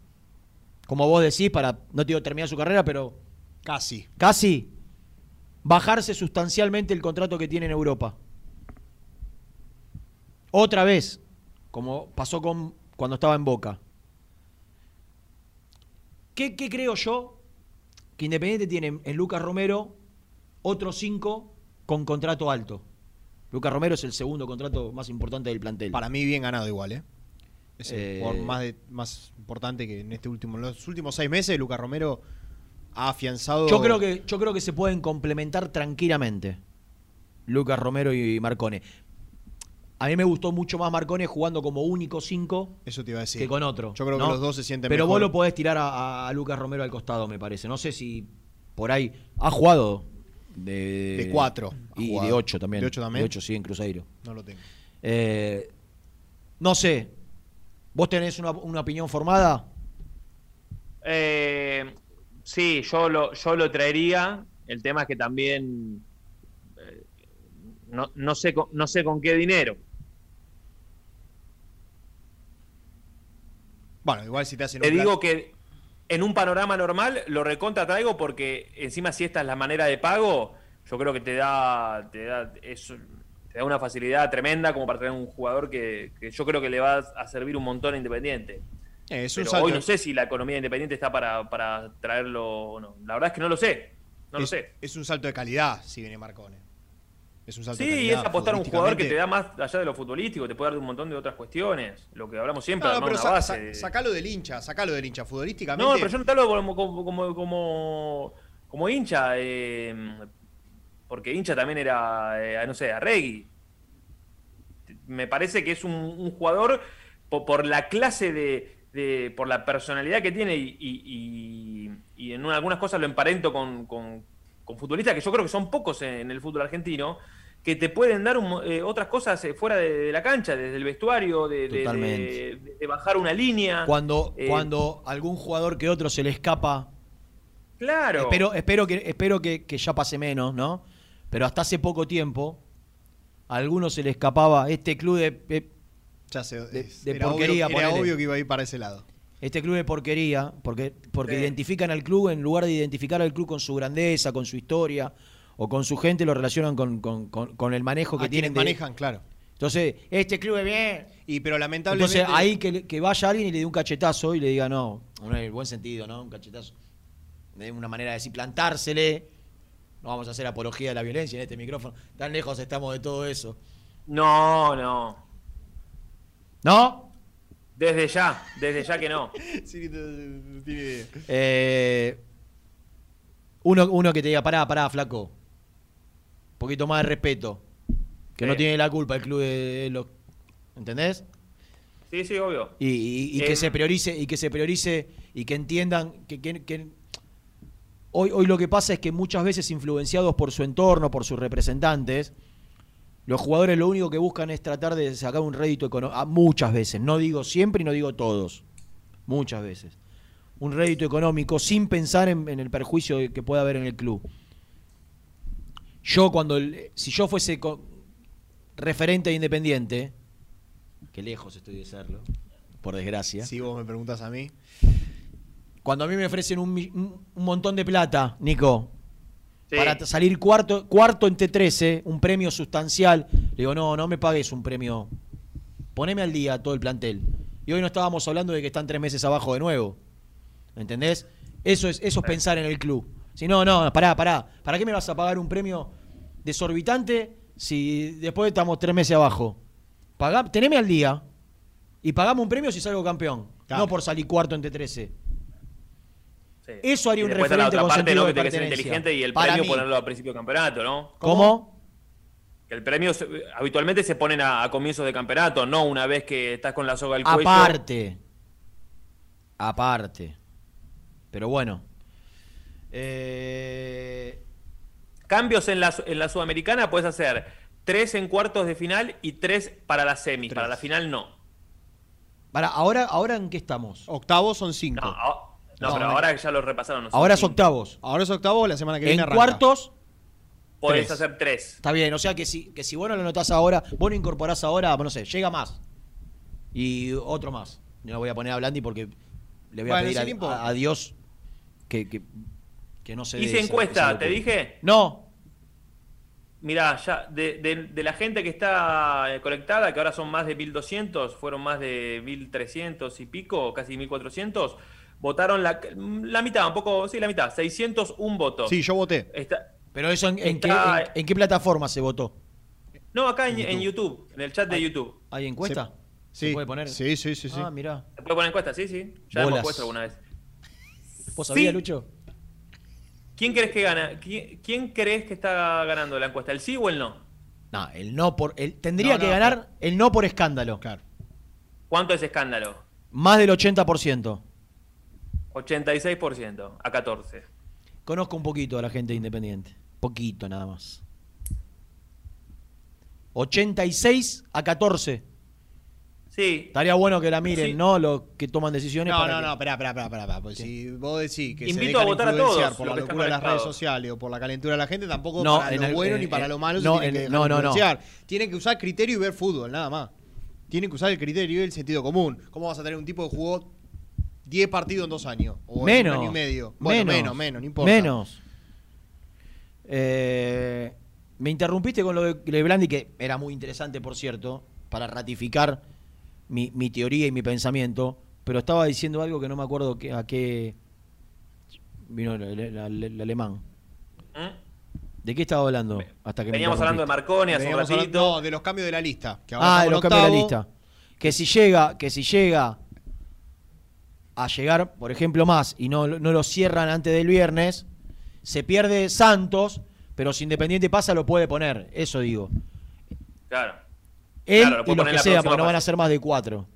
como vos decís, para, no te digo terminar su carrera, pero Casi. casi, bajarse sustancialmente el contrato que tiene en Europa. Otra vez, como pasó con cuando estaba en Boca. ¿Qué, qué creo yo? Que Independiente tiene en Lucas Romero otros cinco con contrato alto. Lucas Romero es el segundo contrato más importante del plantel. Para mí bien ganado igual, ¿eh? Es el Eh, jugador más, de- más importante que en este último, en los últimos seis meses, Lucas Romero ha afianzado. Yo creo que, yo creo que se pueden complementar tranquilamente. Lucas Romero y Marcone. A mí me gustó mucho más Marcone jugando como único cinco Eso te iba a decir. que con otro. Yo creo ¿no? que los dos se sienten Pero mejor. vos lo podés tirar a, Lucas Romero al costado, me parece. No sé si por ahí ha jugado de, De cuatro ha y de ocho también. ¿De ocho también? De ocho, sí, en Cruzeiro. No lo tengo. Eh, no sé. ¿Vos tenés una, una opinión formada? Eh, sí, yo lo, yo lo traería. El tema es que también eh, no, no, sé con, no sé con qué dinero. Bueno, igual si te hacen Te un plan- digo que en un panorama normal lo recontra traigo porque encima si esta es la manera de pago, yo creo que te da, te da, es- te da una facilidad tremenda como para traer un jugador que, que yo creo que le va a servir un montón a Independiente. Eh, es un Pero salto- hoy no sé si la economía de Independiente está para, para traerlo o no. La verdad es que no lo sé. No lo es, sé. es un salto de calidad si viene Marcone. Es un salto de Sí, calidad. es apostar a un jugador que te da más allá de lo futbolístico, te puede dar un montón de otras cuestiones. Lo que hablamos siempre, No, no, pero sa- de- sacalo del hincha, sacalo del hincha. Futbolísticamente. No, pero yo no te hablo como, como, como hincha, eh, porque hincha también era, eh, no sé, Arregui. Me parece que es un, un jugador por, por la clase de, de- por la personalidad que tiene y, y- y- y en algunas cosas lo emparento con, con- con futbolistas que yo creo que son pocos en, en el fútbol argentino, que te pueden dar un eh, otras cosas eh, fuera de, de la cancha, desde el vestuario, de bajar una línea. Cuando, Eh, cuando algún jugador que otro se le escapa. Claro. Espero, espero, que, espero que, que ya pase menos, ¿no? Pero hasta hace poco tiempo, a algunos se le escapaba este club de, de- Ya sé, de- es- de era, porquería. obvio, era obvio que iba a ir para ese lado. Este club de porquería, porque, porque Sí. identifican al club, en lugar de identificar al club con su grandeza, con su historia o con su gente, lo relacionan con, con- con- con el manejo que A tienen. manejan, claro. Entonces, este club es bien. Y pero lamentablemente. Entonces, ahí que, que vaya alguien y le dé un cachetazo y le diga, no, en el buen sentido, ¿no? Un cachetazo. De una manera de decir, plantársele. No vamos a hacer apología de la violencia en este micrófono. Tan lejos estamos de todo eso. No, no. ¿No? Desde ya, desde ya que no. *laughs* Sí, no, no tiene idea. Eh, uno, uno que te diga, pará, pará, flaco. Un poquito más de respeto. Que no tiene la culpa el club de, de los. ¿Entendés? Sí, sí, obvio. Y, y- y que Eh, se priorice, y que se priorice, y que entiendan que, que- que- hoy, hoy lo que pasa es que muchas veces influenciados por su entorno, por sus representantes, los jugadores lo único que buscan es tratar de sacar un rédito económico. Muchas veces, no digo siempre y no digo todos. Muchas veces. Un rédito económico sin pensar en, el perjuicio que pueda haber en el club. Yo cuando, si yo fuese referente de Independiente, que lejos estoy de serlo, por desgracia. Si vos me preguntas a mí. Cuando a mí me ofrecen un, un- montón de plata, Nico, Sí. para salir cuarto, cuarto entre 13, un premio sustancial, le digo, no, no me pagues un premio. Poneme al día todo el plantel. Y hoy no estábamos hablando de que están tres meses abajo de nuevo. ¿Entendés? Eso es, eso es pensar en el club. Si no, no, pará, pará. ¿Para qué me vas a pagar un premio desorbitante si después estamos tres meses abajo? Pagá, teneme al día y pagame un premio si salgo campeón. Claro. No por salir cuarto entre 13. Sí. Eso haría Y un referente la con otra parte, sentido ¿no? de Que tiene que ser inteligente y el Para premio mí. ponerlo a principio de campeonato, ¿no? ¿Cómo? Que el premio se- habitualmente se ponen a, a comienzos de campeonato, no una vez que estás con la soga al cuello. Aparte. Aparte. Pero bueno. Eh, Cambios en la, en la Sudamericana puedes hacer tres en cuartos de final y tres para la semis. Para la final no. para, ahora, ¿Ahora en qué estamos? Octavos son cinco. No, no, No, pero no. ahora ya lo repasaron. no son Ahora es octavos. Ahora es octavo, la semana que viene En arranca. cuartos, Podés tres. hacer tres. está bien. O sea que si, que si vos no lo notás ahora, vos lo incorporás ahora, no sé, llega más. Y otro más. Yo no voy a poner a Blandi porque le voy a Bueno, pedir a, no importa. a- a Dios que, que, que no se dé Hice esa- encuesta, esa ¿te dije? No. Mirá, ya de, de- de la gente que está eh, conectada, que ahora son más de 1200, fueron más de 1300 y pico, casi 1400, votaron la, la mitad, un poco, sí, la mitad, 601 votos. Sí, yo voté. Está- Pero eso en, en Está- qué, en- en qué plataforma se votó? no, acá en, en YouTube, en el chat de YouTube. ¿Hay encuesta? Sí. ¿Se puede poner? Sí, sí, sí, sí. Ah, mirá. ¿Se puede poner encuesta? Sí, sí. Ya Bolas. hemos puesto alguna vez. ¿Vos sabías, Sí. Lucho? ¿Quién crees que gana? ¿Quién, quién crees que está ganando la encuesta? ¿El sí o el no? No, el no por. El, tendría No, que no, ganar el no por escándalo. Claro. ¿Cuánto es escándalo? Más del 80%. 86% a 14. Conozco un poquito a la gente de Independiente. Poquito nada más. 86 a 14. Sí. Estaría bueno que la miren, Sí. ¿no? Los que toman decisiones. No, para no, que- no, esperá, esperá, esperá, esperá, porque si vos decís que se Invito dejan a votar a todos por la locura de las redes sociales o por la calentura de la gente, tampoco No, para en lo el- bueno en- ni para en- lo malo no, se tiene en que no, no, no. Tienen que usar criterio y ver fútbol, nada más. Tienen que usar el criterio y el sentido común. ¿Cómo vas a tener un tipo que jugó 10 partidos en dos años? O en menos. un año y medio. Bueno, menos, menos, menos, no importa. Menos. Eh, me interrumpiste con lo de de Blandi, que era muy interesante, por cierto, para ratificar mi, mi teoría y mi pensamiento, pero estaba diciendo algo que no me acuerdo que- a qué vino el, el- el- el alemán. ¿Mm? ¿De qué estaba hablando? Hasta que Veníamos hablando de? Marconi hace un Veníamos ratito. hablando- no, de los cambios de la lista. que Ah, de los en cambios de la lista. Que si llega, que si llega a llegar, por ejemplo, más y no, no lo cierran antes del viernes, se pierde Santos, pero si Independiente pasa lo puede poner. Eso digo. Claro. Él Claro, lo y los poner que sea, porque no van a ser más de cuatro.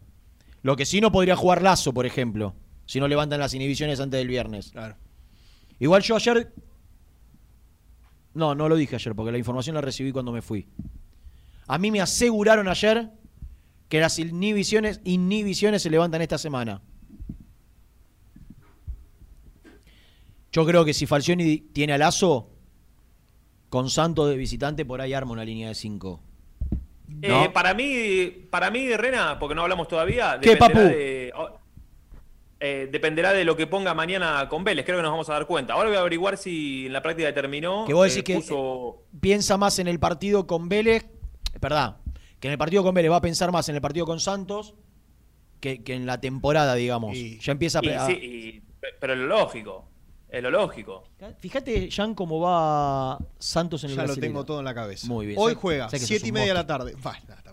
Lo que sí no podría jugar Lazo, por ejemplo, si no levantan las inhibiciones antes del viernes. Claro. Igual yo ayer. No, no lo dije ayer, porque la información la recibí cuando me fui. A mí me aseguraron ayer que las inhibiciones, inhibiciones se levantan esta semana. Yo creo que si Falcioni tiene a Lazo, con Santos de visitante, por ahí arma una línea de 5. Eh, para mí, para mí, Rena, porque no hablamos todavía, ¿Qué, dependerá papu? de, oh, eh, dependerá de lo que ponga mañana con Vélez. Creo que nos vamos a dar cuenta. Ahora voy a averiguar si en la práctica determinó. Que vos decís eh, que puso- piensa más en el partido con Vélez, verdad, que en el partido con Vélez va a pensar más en el partido con Santos que, que en la temporada, digamos. ya empieza a... y sí, y- pero es lo lógico. Es lo lógico. Fíjate, Jan, cómo va Santos en el Ya lo tengo todo en la cabeza. Muy bien. Hoy juega, sé que sos 7 y un media de la tarde. Bah, está.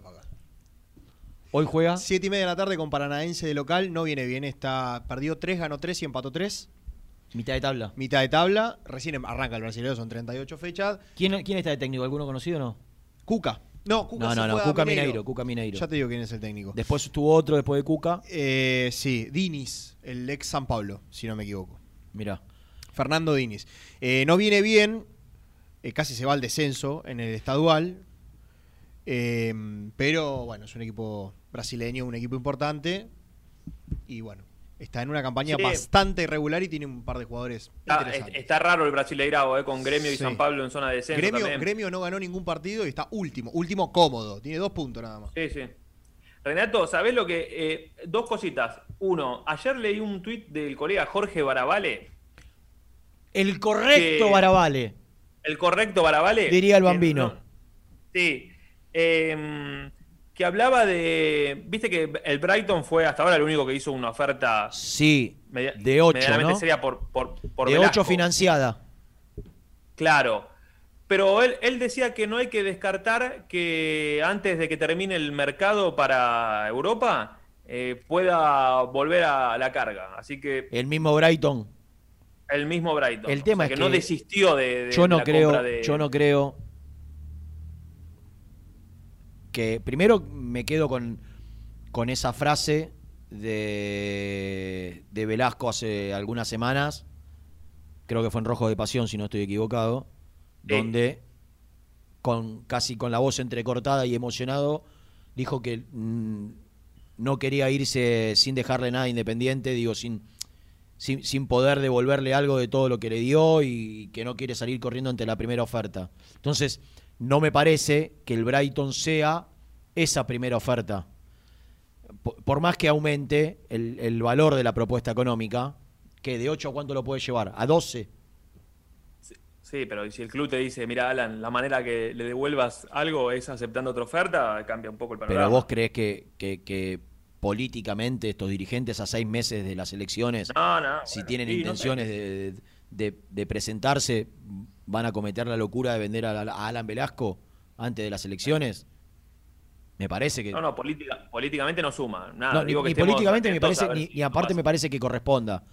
Hoy juega. 7 y media de la tarde con Paranaense de local. No viene bien. Está, perdió 3, ganó 3 y empató 3. Mitad de tabla. Mitad de tabla. Recién em- arranca el brasileño, son 38 fechas. ¿Quién, ¿Quién está de técnico? ¿Alguno conocido o no? Cuca. No, Cuca No, se no, no, fue a Cuca Mineiro. Mineiro, Cuca Mineiro. Ya te digo quién es el técnico. Después estuvo otro después de Cuca. Eh, sí, Dinis, el ex San Pablo, si no me equivoco. Mirá. Fernando Dinis. Eh, no viene bien, eh, casi se va al descenso en el estadual. eh, pero bueno, es un equipo brasileño, un equipo importante. Y bueno, está en una campaña Sí. bastante irregular y tiene un par de jugadores Está, interesantes. está raro el Brasileirao, eh, con Gremio y. San Pablo en zona de descenso Gremio, también. Gremio no ganó ningún partido y está último, último cómodo. Tiene dos puntos nada más. Sí, sí. Renato, ¿sabés lo que? eh, dos cositas. Uno, ayer leí un tuit del colega Jorge Barabale. El correcto Barabale, El correcto Barabale. diría el bambino. no- sí. em, que hablaba de. Viste que el Brighton fue hasta ahora el único que hizo una oferta. Sí, media- de ocho, medianamente ¿no? seria por, por, por de Velasco. 8 financiada. Claro. Pero él, él decía que no hay que descartar que antes de que termine el mercado para Europa eh, pueda volver a la carga. Así que El mismo Brighton. El mismo Brighton. El tema O sea, es que, no que desistió de, de yo no la creo, compra de- yo no creo que primero me quedo con, con esa frase de, de Velasco hace algunas semanas, creo que fue en Rojo de Pasión, si no estoy equivocado, donde con casi con la voz entrecortada y emocionado dijo que mm, no quería irse sin dejarle nada independiente, digo, sin, sin, sin poder devolverle algo de todo lo que le dio y que no quiere salir corriendo ante la primera oferta. Entonces, no me parece que el Brighton sea esa primera oferta. Por, por más que aumente el, el valor de la propuesta económica, que de 8 a cuánto lo puede llevar? ¿A 12? Sí, pero si el club te dice, mira, Alan, la manera que le devuelvas algo es aceptando otra oferta, cambia un poco el panorama. Pero vos crees que, que- que políticamente estos dirigentes a seis meses de las elecciones, No, no, si bueno, tienen sí, no intenciones sé. de, de- de presentarse, van a cometer la locura de vender a, a Alan Velasco antes de las elecciones? Me parece que... No, no, política- políticamente no suma. Nada, ni, digo que ni políticamente me parece, ni, si aparte pasa. me parece que corresponda.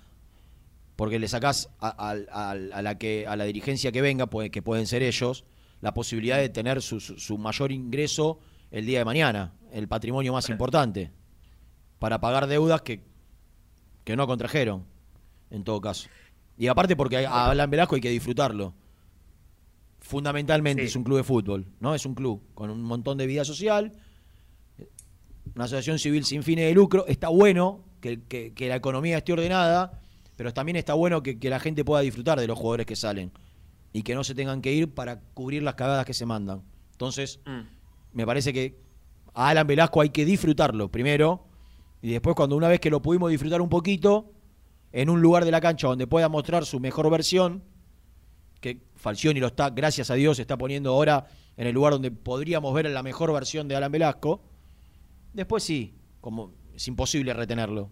Porque le sacás a, a- a- la que, a la dirigencia que venga, pues, que pueden ser ellos, la posibilidad de tener su, su- su mayor ingreso el día de mañana, el patrimonio más importante, para pagar deudas que, que no contrajeron, en todo caso. Y aparte porque a Alan Velasco hay que disfrutarlo. Fundamentalmente Sí. es un club de fútbol, ¿no? Es un club con un montón de vida social, una asociación civil sin fines de lucro. Está bueno que, que- que la economía esté ordenada, pero también está bueno que, que la gente pueda disfrutar de los jugadores que salen y que no se tengan que ir para cubrir las cagadas que se mandan. Entonces, Mm. me parece que a Alan Velasco hay que disfrutarlo primero y después cuando una vez que lo pudimos disfrutar un poquito, en un lugar de la cancha donde pueda mostrar su mejor versión, que Falcioni lo está, gracias a Dios, se está poniendo ahora en el lugar donde podríamos ver la mejor versión de Alan Velasco. Después sí, como es imposible retenerlo.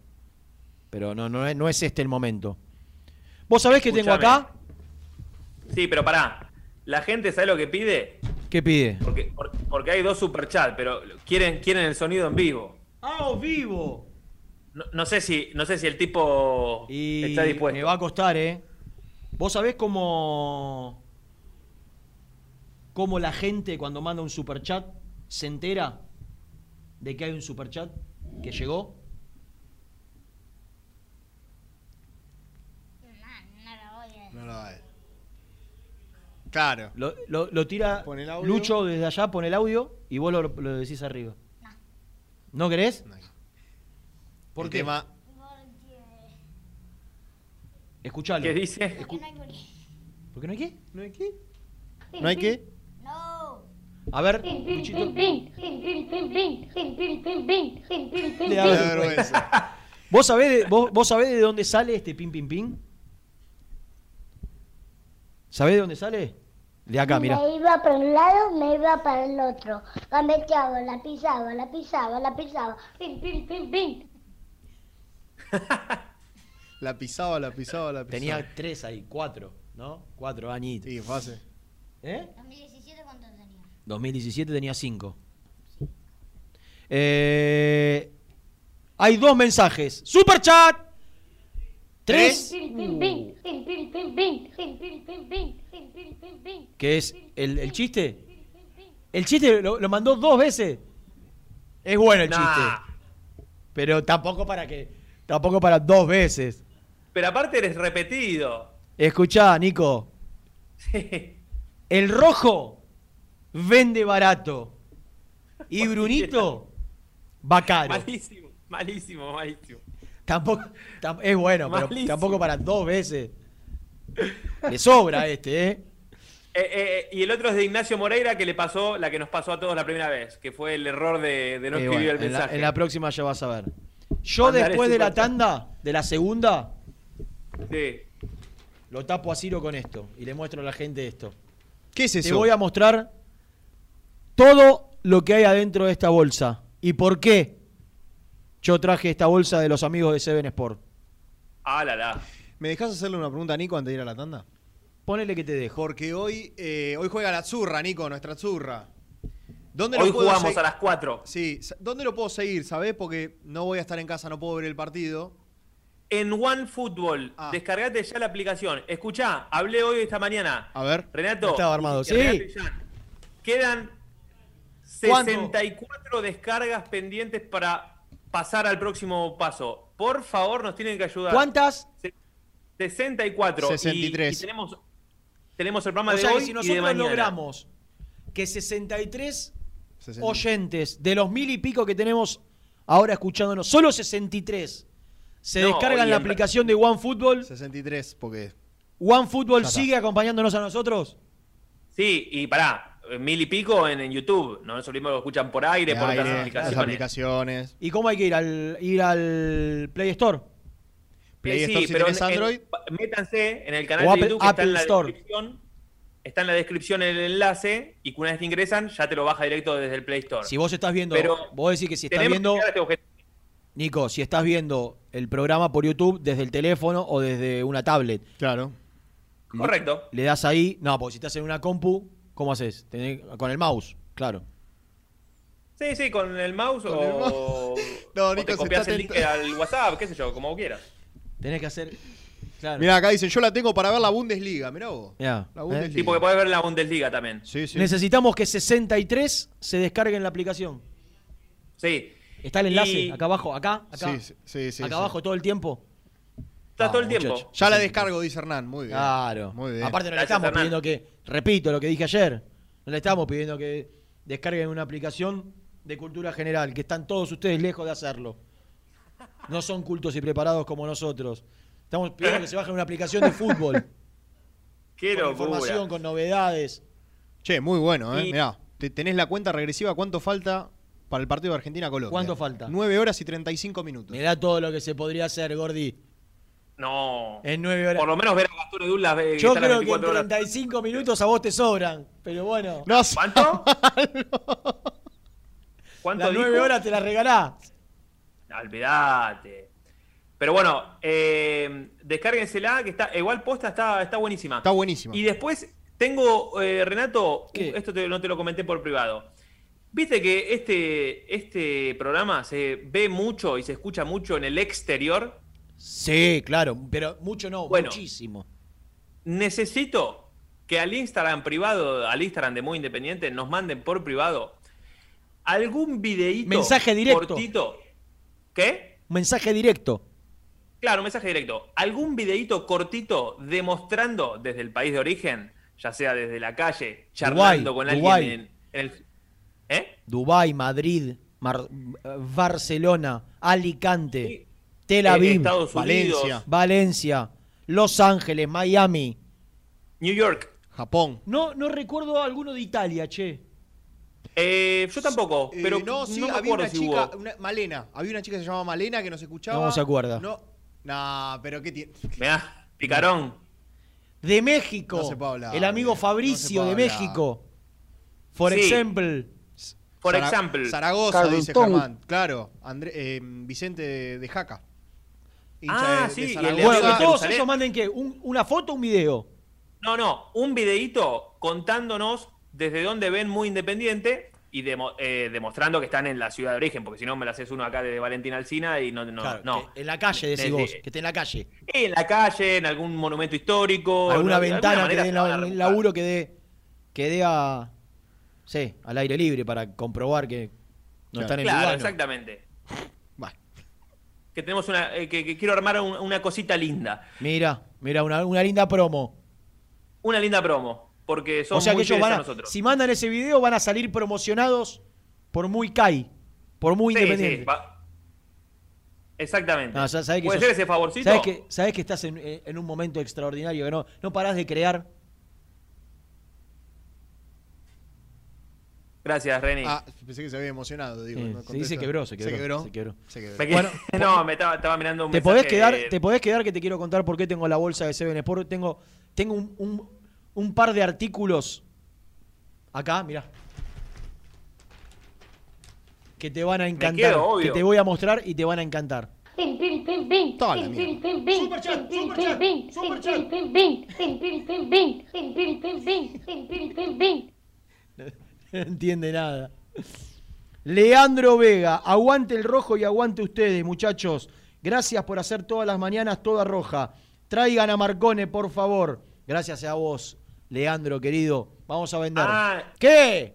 Pero no, no, es, no es este el momento. ¿Vos sabés qué tengo acá? Sí, pero pará. La gente sabe lo que pide. ¿Qué pide? Porque, por- porque hay dos superchats, pero quieren, quieren el sonido en vivo. ¡Ah, vivo! No, sé si, no sé si el tipo está dispuesto. Me va a costar, ¿eh? Vos sabés cómo. cómo la gente cuando manda un superchat se entera de que hay un superchat que llegó. No, lo hay. Claro. Lo, lo, tira Lucho desde allá, pone el audio y vos lo, lo decís arriba. ¿No querés? No. ¿Por qué? Tema... Escuchalo. ¿Qué dice? ¿Por qué no hay qué? ¿No hay qué? ¿No hay qué? No. A ver, Le da vergüenza. ¿Vos sabés, de, vos, vos sabés de dónde sale este pim pim pim? ¿Sabés de dónde sale? De acá, mira. Me iba para un lado, me iba para el otro. Gambeteaba, la pisaba, la pisaba, la pisaba. Pin, pin, pin, pin. *laughs* La pisaba, la pisaba, la pisaba. Tenía tres ahí, cuatro, ¿no? Cuatro añitos. Sí, fase. ¿Eh? 2017 cuánto tenía. 2017 tenía cinco. Eh, hay dos mensajes. ¡Super chat! 3. ¿Qué es el, chiste? El chiste lo, mandó dos veces. Es bueno el chiste. Pero tampoco para que. Tampoco para dos veces. Pero aparte eres repetido. Escuchá, Nico. El rojo vende barato. Y Brunito va caro. Malísimo, malísimo, malísimo. Tampoco. tam- es bueno, pero tampoco para dos veces. Le sobra este, ¿eh? Eh, eh, y el otro es de Ignacio Moreira, que le pasó la que nos pasó a todos la primera vez, que fue el error de, de no Eh, escribir bueno, el en, la, mensaje. en la próxima ya vas a ver. Yo después de la tanda, de la segunda, Sí. lo tapo a Ciro con esto y le muestro a la gente esto. ¿Qué es Te eso? voy a mostrar todo lo que hay adentro de esta bolsa y por qué yo traje esta bolsa de los amigos de Seven Sport. Ah, la la. ¿Me dejas hacerle una pregunta a Nico antes de ir a la tanda? Ponele que te dejo. Porque hoy, eh, hoy juega la Zurra, Nico, nuestra Zurra. ¿Dónde Hoy lo puedo jugamos a las 4. Sí, ¿dónde lo puedo seguir, sabés? Porque no voy a estar en casa, no puedo ver el partido. En OneFootball, Ah. descargate ya la aplicación. Escuchá, hablé hoy esta mañana. A ver. Renato. Estaba armado, sí. Quedan ¿Cuánto? 64 descargas pendientes para pasar al próximo paso. Por favor, nos tienen que ayudar. ¿Cuántas? Se- 64. Y- 63. Y, tenemos, tenemos el programa O de sea que hoy si y de nosotros mañana. logramos que 63 60. oyentes de los mil y pico que tenemos ahora escuchándonos, solo 63 se No, descargan y la aplicación de OneFootball. 63, porque. ¿OneFootball sigue acompañándonos a nosotros? Sí, y pará, mil y pico en, en YouTube. No nos olvidemos que lo escuchan por aire, de por otras aire, las aplicaciones. aplicaciones. ¿Y cómo hay que ir al ir al Play Store? Play Eh, Store sí, si pero tenés en- en- Android. métanse en el canal O de Apple- YouTube que está en la Store. descripción. Está en la descripción el enlace y una vez que ingresan ya te lo baja directo desde el Play Store. Si vos estás viendo, Pero vos decís que si estás Tenemos viendo, que llegar a este objetivo. Nico, si estás viendo el programa por YouTube desde el teléfono o desde una tablet, Claro. Correcto. le das ahí, no, porque si estás en una compu, ¿cómo haces? Con el mouse, claro. Sí, sí, con el mouse Con o, el *laughs* o No, Nico, te copias el link al WhatsApp, qué sé yo, como quieras. Tenés que hacer, claro. Mirá, acá dicen, yo la tengo para ver la Bundesliga. Mirá vos. Mirá, La. Bundesliga. Sí, porque podés ver la Bundesliga también. Sí, sí. Necesitamos que 63 se descarguen la aplicación. Sí. Está el enlace, Y- acá abajo, acá, acá. Sí, sí, sí, sí, acá sí. abajo todo el tiempo. Está todo el tiempo. muchacho. Ya la descargo, dice Hernán. Muy bien. Claro. Muy bien. Aparte no le Gracias, estamos Hernán. pidiendo que, repito lo que dije ayer, no le estamos pidiendo que descarguen una aplicación de cultura general, que están todos ustedes lejos de hacerlo. No son cultos y preparados como nosotros. Estamos pidiendo que se bajen una aplicación de fútbol. *laughs* Qué con locura. información, con novedades. Che, muy bueno, ¿eh? Y- Mirá, te- tenés la cuenta regresiva. ¿Cuánto falta para el partido de Argentina-Colombia? ¿Cuánto falta? 9 horas y 35 minutos. Mirá todo lo que se podría hacer, Gordi. No. En nueve horas. Por lo menos ver a Gastón Edul las Yo creo que en 24 horas. 35 minutos a vos te sobran. Pero bueno, No, ¿Cuánto? *laughs* *laughs* ¿Cuánto las dijo? 9 horas te las regalás. Olvídate. Pero bueno, eh, descárguensela, que está. Igual posta está, está buenísima. Está buenísima. Y después tengo, eh, Renato, ¿Qué? esto te- no te lo comenté por privado. Viste que este, este programa se ve mucho y se escucha mucho en el exterior. Sí, claro, pero mucho no, Bueno. muchísimo. Necesito que al Instagram privado, al Instagram de Muy Independiente, nos manden por privado algún videíto Mensaje directo. cortito. ¿Qué? Mensaje directo. Claro, mensaje directo. ¿Algún videíto cortito demostrando desde el país de origen, ya sea desde la calle, charlando con alguien en, en el. ¿Eh? Dubái, Madrid, Mar- Barcelona, Alicante, Tel Eh, Aviv, Estados Unidos. Valencia, Valencia, Los Ángeles, Miami, New York. Japón. No, no recuerdo alguno de Italia, che. Eh, yo tampoco, Eh, pero no, sí, me había acuerdo una si chica, hubo. una- Malena, había una chica que se llamaba Malena que nos escuchaba. No se acuerda. No, nah, pero qué tiene. Mirá, picarón. De México, No se puede hablar, el amigo Fabricio de. México. For Sí. example. Por Zara- example. Zaragoza, Carlton. dice Germán. Claro, André- eh, Vicente de, de Jaca. Hincha Ah, de- de sí, y el de Zaragoza. Bueno, que todos Jerusalén. ellos manden qué, ¿Un- una foto o un video. No, no, un videíto contándonos desde dónde ven muy independiente y demo- eh, demostrando que están en la ciudad de origen, porque si no me lo haces uno acá de Valentina Alcina y no, no, Claro, no. en la calle, decís vos, que esté en la calle. En la calle, en algún monumento histórico. Alguna no, ventana que dé la- el laburo que dé, que dé a, sí, al aire libre para comprobar que no están en Claro, Lugano. exactamente. Que tenemos una, eh, que, que quiero armar un- una cosita linda. Mira, mira, una, una linda promo. Una linda promo. Porque son o sea que ellos van a a, nosotros. si mandan ese video van a salir promocionados por muy CAI, por muy Sí, independiente. sí, Exactamente. No, ya sabés que ¿Puede sos- ser ese favorcito? Sabés que, estás en, eh, en un momento extraordinario, que no, no parás de crear. Gracias, Reni. Ah, pensé que se había emocionado. Digo, Sí, no se quebró, se quebró, Se quebró. se quebró. Se quebró. Me quedé- Bueno, no, me estaba, estaba mirando un ¿Te mensaje. podés, quedar, ¿Te podés quedar que te quiero contar por qué tengo la bolsa de Seven Sport? Tengo, tengo un, un- un par de artículos acá, mirá. Que te van a encantar. quedo, obvio. que te voy a mostrar y te van a encantar. Pim, pim, pim, pim. Toda la Pim, mierda. pim, pim, pim. Pim, pim, pim, pim. Pim, pim, pim, pim. Pim, pim, pim, pim. Pim, pim, pim, pim. Pim, pim, pim, pim. No *laughs* entiende nada. Leandro Vega, aguante el rojo y aguante ustedes, muchachos. Gracias por hacer todas las mañanas toda roja. Traigan a Marcone, por favor. Gracias a vos, Leandro, querido. Vamos a vender. Ah, ¿Qué?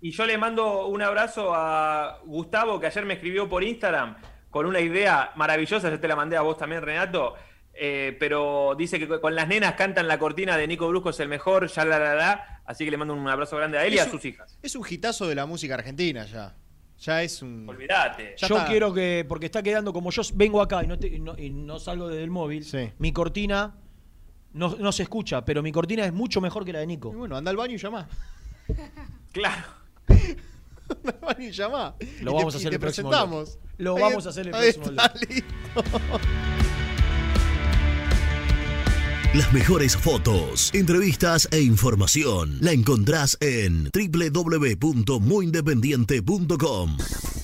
y yo le mando un abrazo a Gustavo, que ayer me escribió por Instagram con una idea maravillosa. Yo te la mandé a vos también, Renato. eh, pero dice que con las nenas cantan la cortina de Nico Brusco es el mejor, ya la la la. Así que le mando un abrazo grande a él y a un- sus hijas. Es un hitazo de la música argentina ya. Ya es un. Olvídate. Yo está. quiero que, porque está quedando como yo vengo acá y no, te- y no- y no salgo desde el móvil, Sí. mi cortina no, no se escucha, pero mi cortina es mucho mejor que la de Y Nico. bueno, anda al baño y llama. *laughs* Claro. *laughs* anda al baño y llama. Lo Y vamos te- a y hacer te el próximo presentamos. Lo Ahí vamos a hacer el ahí próximo está, *laughs* listo. Las mejores fotos, entrevistas e información la encontrás en www.muyindependiente.com.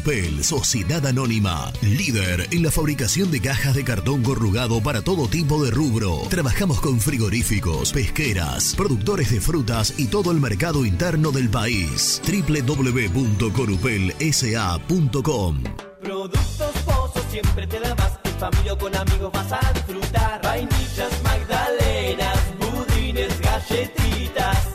Corupel, Sociedad Anónima, líder en la fabricación de cajas de cartón corrugado para todo tipo de rubro. Trabajamos con frigoríficos, pesqueras, productores de frutas y todo el mercado interno del país. www.corupelsa.com Productos Pozos siempre te da más. En familia o con amigos vas a disfrutar. Vainillas, magdalenas, budines, galletitas.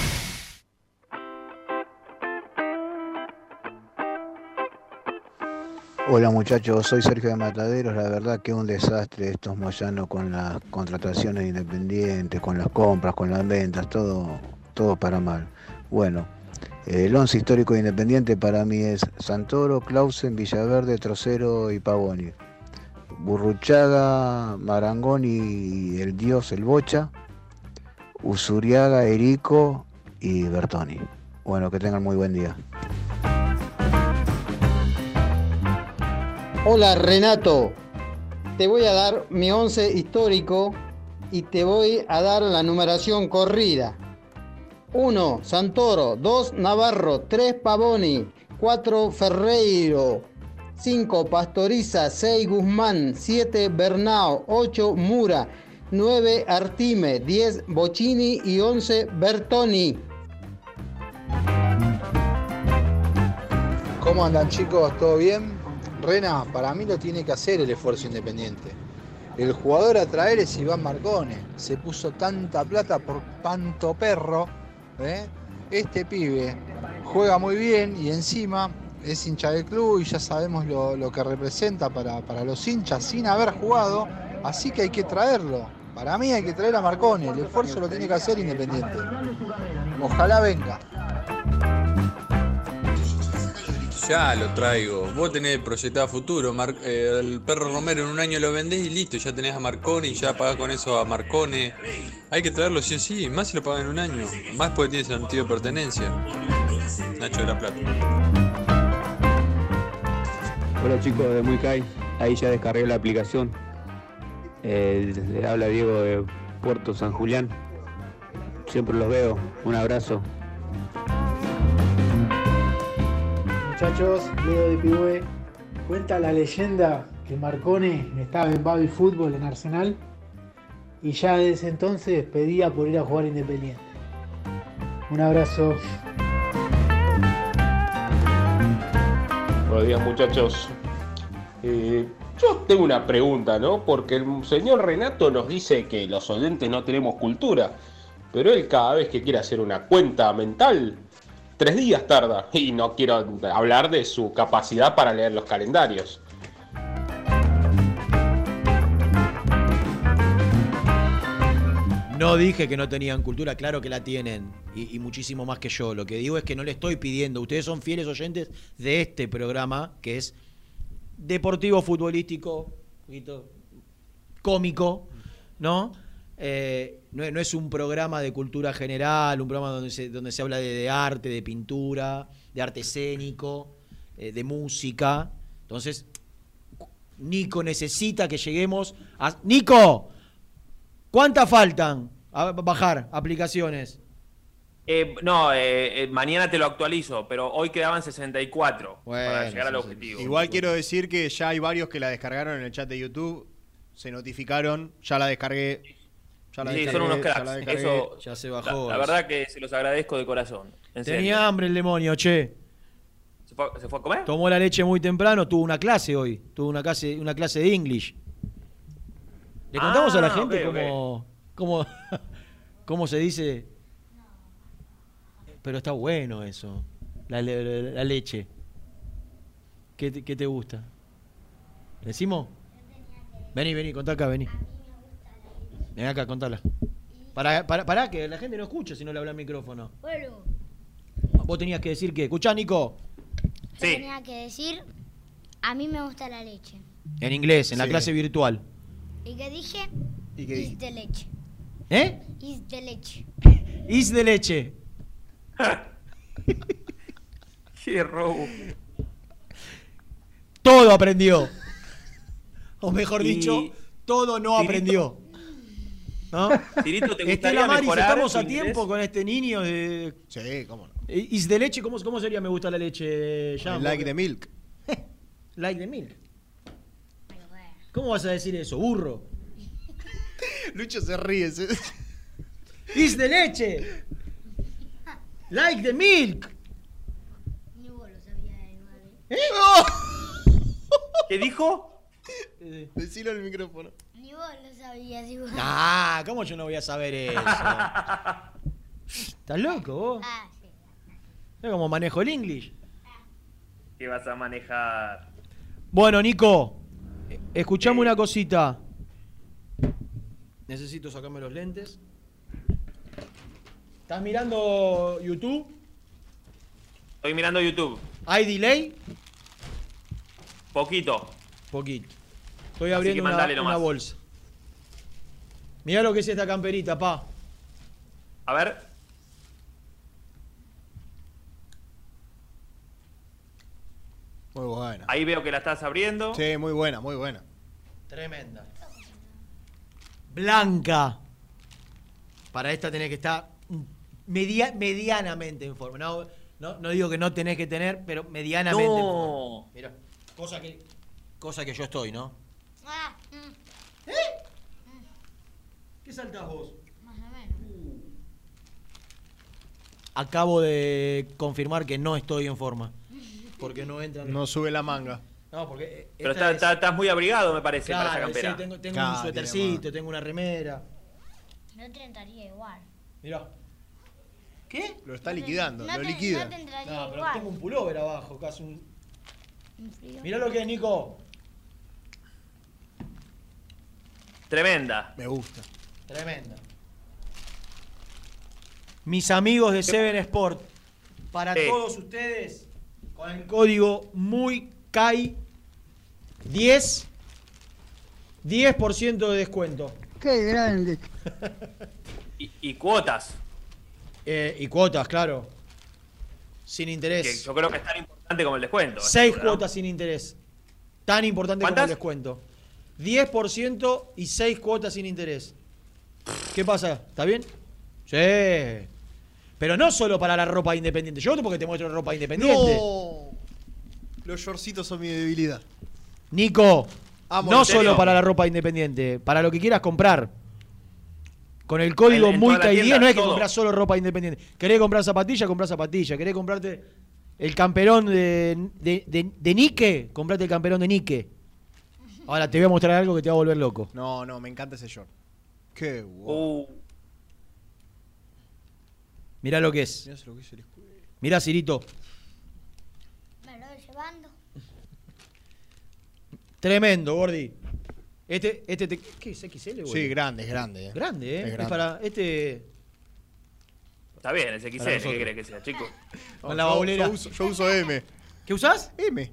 Hola muchachos, soy Sergio de Mataderos. La verdad que un desastre estos Moyanos con las contrataciones independientes, con las compras, con las ventas, todo, todo para mal. Bueno, el once histórico independiente para mí es Santoro, Clausen, Villaverde, Trocero y Pavoni. Burruchaga, Marangoni y el Dios, el Bocha. Usuriaga, Erico y Bertoni. Bueno, que tengan muy buen día. Hola Renato, te voy a dar mi once histórico y te voy a dar la numeración corrida. 1. Santoro. 2. Navarro. 3. Pavoni. 4. Ferreiro. 5. Pastoriza. 6. Guzmán. 7. Bernao. 8. Mura. 9. Artime. 10. Bocini y 11. Bertoni. ¿Cómo andan chicos? ¿Todo bien? Rena, para mí lo tiene que hacer el esfuerzo independiente. El jugador a traer es Iván Marcone. Se puso tanta plata por tanto perro. ¿eh? Este pibe juega muy bien y encima es hincha del club y ya sabemos lo, lo que representa para, para los hinchas sin haber jugado. Así que hay que traerlo. Para mí hay que traer a Marcone. El esfuerzo lo tiene que hacer Independiente. Ojalá venga. Ya lo traigo. Vos tenés proyectado futuro. Eh, el perro Romero en un año lo vendés y listo. Ya tenés a Marcone y ya pagás con eso a Marcone. Hay que traerlo sí o sí. Más si lo pagan en un año. Más porque tiene sentido de pertenencia. Nacho de la Plata. Hola chicos de Muy Kai, ahí ya descargué la aplicación. Eh, les habla Diego de Puerto San Julián. Siempre los veo. Un abrazo. Muchachos, Leo de Pibue. Cuenta la leyenda que Marcone estaba en Baby Fútbol en Arsenal y ya desde entonces pedía por ir a jugar Independiente. Un abrazo. Buenos días muchachos. Eh, yo tengo una pregunta, ¿no? Porque el señor Renato nos dice que los oyentes no tenemos cultura, pero él cada vez que quiere hacer una cuenta mental, tres días tarda. Y no quiero hablar de su capacidad para leer los calendarios. No dije que no tenían cultura, claro que la tienen. Y, muchísimo más que yo. Lo que digo es que no le estoy pidiendo. Ustedes son fieles oyentes de este programa, que es deportivo, futbolístico, cómico, ¿no? Eh, no, es- no es un programa de cultura general, un programa donde se, donde se habla de, de arte, de pintura, de arte escénico, eh, de música. Entonces, Nico necesita que lleguemos a... ¡Nico! ¿Cuántas faltan? A bajar aplicaciones. Eh, no, eh, eh, mañana te lo actualizo, pero hoy quedaban 64 para llegar al objetivo. Igual quiero decir que ya hay varios que la descargaron en el chat de YouTube, se notificaron, ya la descargué. Ya la Sí, descargué, son unos ya cracks. la descargué. Eso, Ya se La, bajó. la verdad que se los agradezco de corazón. En serio. Tenía hambre el demonio, che. ¿Se fue, se fue a comer? Tomó la leche muy temprano, tuvo una clase hoy. Tuvo una clase, una clase de English. Le contamos a la Ah, gente ok, ok. cómo, cómo, *laughs* cómo se dice. Pero está bueno eso. La, le- la leche. ¿Qué, te- qué te gusta? ¿Decimos? Vení, vení, contá acá, vení. Ven acá, contala. Para, para, para que la gente no escuche si no le habla al micrófono. Bueno, Vos tenías que decir que. Escuchá, Nico. yo tenía que decir, a mí me gusta la leche. En inglés, en la Sí. clase virtual. ¿Y qué dije? ¿Y qué Is de leche. ¿Eh? Is de leche. *laughs* Is de leche. *laughs* Qué robo. Todo aprendió. O mejor Y- dicho, todo no Tirito- aprendió. ¿No? *laughs* Tirito, ¿te Estela gustaría Maris, mejorar estamos a inglés? tiempo con este niño de. Sí, cómo no. Is de leche, ¿cómo, cómo sería me gusta la leche? Jan? Like Porque- *laughs* the milk. Like the milk. ¿Cómo vas a decir eso? Burro. *laughs* Lucho se ríe. se- Is de leche. Like the milk. ¿Eh? ¿Qué dijo? Decilo al micrófono. Vos lo sabías igual. Ah, ¿cómo yo no voy a saber eso? *laughs* ¿Estás loco vos? Ah, sí. ¿Sabes cómo manejo el English? ¿Qué vas a manejar? Bueno, Nico, escuchame una cosita. Necesito sacarme los lentes. ¿Estás mirando YouTube? Estoy mirando YouTube. ¿Hay delay? Poquito. Poquito. Estoy abriendo una, bolsa. Mirá lo que es esta camperita, pa. A ver. Muy buena. Ahí veo que la estás abriendo. Sí, muy buena, muy buena. Tremenda. Blanca. Para esta tenés que estar media- medianamente en forma. No, no, no digo que no tenés que tener, pero medianamente en No. forma. Mira, cosa que, cosa que yo estoy, ¿no? Ah, mm, ¿Qué saltás vos? más o menos. Acabo de confirmar que no estoy en forma. Porque no entran. No sube la manga. No, porque. Pero está- es- está- estás muy abrigado, me parece, para esa Claro, campera. sí, tengo, tengo Claro, un suétercito, tengo una remera. No te entraría igual. Mirá. ¿Qué? Lo está liquidando, no lo te- liquida. no te entraría No, pero igual. tengo un pullover abajo, casi un. Mirá lo que es, Nico. Tremenda. Me gusta. Tremenda. Mis amigos de Seven Sport, para Sí. todos ustedes, con el código muy CAI 10 10% de descuento. Qué grande. *laughs* Y, y cuotas, Eh, y cuotas, claro. Sin que interés. yo creo que es tan importante como el descuento. Seis cuotas sin interés. Tan importante como el descuento. 10% y 6 cuotas sin interés. ¿Qué pasa? ¿Está bien? Sí. Pero no solo para la ropa independiente. Yo porque te muestro ropa independiente. No. Los shortcitos son mi debilidad. Nico, Amo, no solo para la ropa independiente, para lo que quieras comprar. Con el código En- en muy toda la 10 tienda, no es que compras solo ropa independiente. ¿Querés comprar zapatillas? Comprás zapatillas. ¿Querés comprarte el camperón de, de, de- de Nike? Comprate el camperón de Nike. Ahora te voy a mostrar algo que te va a volver loco. No, no, me encanta ese short. Qué guapo. Uh, Mirá lo que es. Mirá lo que hizo el escudo. Mirá, Cirito. Me lo voy llevando. Tremendo, Gordi. Este, este te- ¿Qué es XL, Gordi? Sí, grande, es grande. eh. Grande, ¿eh? Es Es, grande. para este. está bien, Para XL, ¿qué querés que sea, chico? *laughs* Con No, la yo- baulera. Yo uso, yo uso M. ¿Qué usás? M.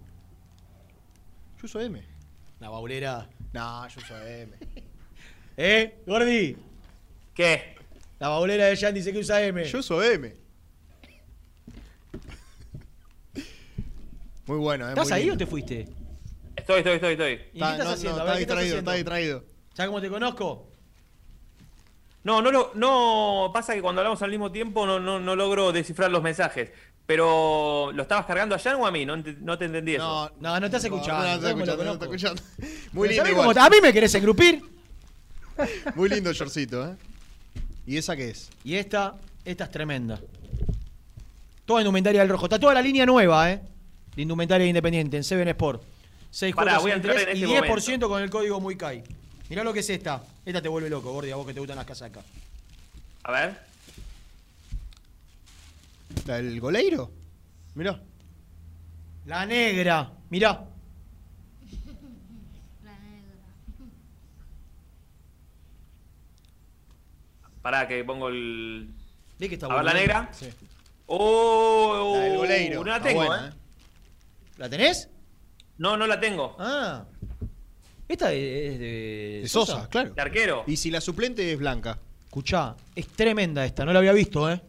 Yo uso M. La baulera. No, yo uso M. ¿Eh, Gordi? ¿Qué? La baulera de Jan dice que usa M. Yo uso M. Muy bueno, ¿eh? ¿Estás muy ahí lindo. o te fuiste? Estoy, estoy, estoy, estoy. ¿Y qué Está- estás no, haciendo? no, A ver, está ¿qué estás distraído, está distraído. ¿Sabes cómo te conozco? No, no, lo- no, pasa que cuando hablamos al mismo tiempo no, no, no logro descifrar los mensajes. Pero, ¿lo estabas cargando a Jan o a mí? No, ent- no te entendí eso. No, No, no estás escuchando. No, no, ¿sabes está cómo lo escuchando, no está conozco? escuchando. Muy Pero lindo ¿sabés igual. cómo- ¿A mí me querés engrupir? *laughs* Muy lindo el shortcito, ¿eh? ¿Y esa qué es? Y esta, esta es tremenda. Toda indumentaria del rojo. Está toda la línea nueva, ¿eh? De indumentaria independiente en Seven Sport. 6 Pará, cuotas voy a entrar en y este 10% con el código muy CAI. Mirá lo que es esta. Esta te vuelve loco, Gordi, a vos que te gustan las casacas. A ver. ¿La del goleiro? Mirá. La negra. Mirá. La negra. Pará, que pongo el. ¿Ves que está A ver, la negra. Sí. Oh, La del goleiro. No la tengo, buena, ¿eh? ¿La tenés? No, no la tengo. Ah. Esta es de. De Sosa, claro. De arquero. Y si la suplente es blanca. Escuchá, es tremenda esta, no la había visto, ¿eh?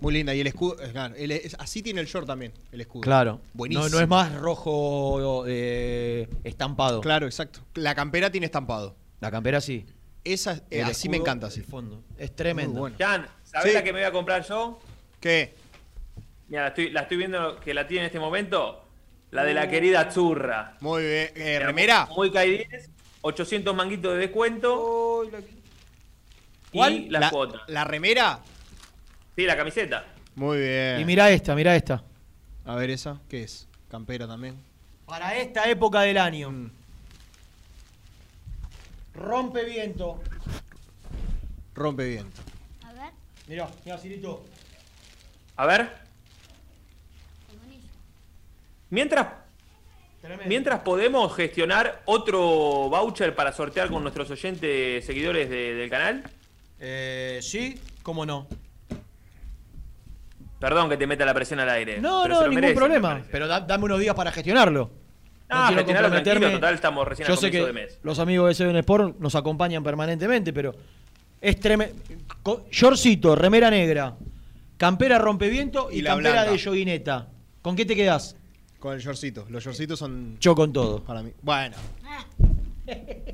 Muy linda. Y el escudo. es- claro, el- es- así tiene el short también, el escudo. Claro. Buenísimo. No, no es más rojo eh, estampado. Claro, exacto. La campera tiene estampado. La campera sí. Esa, eh, así me encanta, así. el fondo. Es tremendo. Bueno. Jan, ¿sabés Sí. la que me voy a comprar yo? ¿Qué? Mira, la estoy, la estoy viendo que la tiene en este momento. La de la querida Zurra. Muy bien. Eh, ¿Remera? Muy 10, 800 manguitos de descuento. Y ¿Cuál? las La- cuotas. ¿La remera? Sí, la camiseta. Muy bien. Y mirá esta, mirá esta. A ver esa. ¿Qué es? Campera también. Para esta época del año. Mm. Rompe viento. Rompe viento. A ver, Mirá, mirá, Cirito. A ver. Mientras, Tremendo. mientras podemos gestionar otro voucher para sortear con nuestros oyentes seguidores de- del canal. Eh, sí, cómo no. Perdón que te meta la presión al aire. No, pero no, ningún merece, problema. Pero da- dame unos días para gestionarlo. Ah, quiero gestionalo tranquilo, comprometerme. total, estamos recién a Yo sé comienzo que de mes. los amigos de Seven Sport nos acompañan permanentemente, pero es tremendo. Shortcito, remera negra, campera rompeviento y, Y la campera blanca. de yoguineta. ¿Con qué te quedás? Con el shortcito. Los shortcitos son Yo con todo. para mí. Bueno.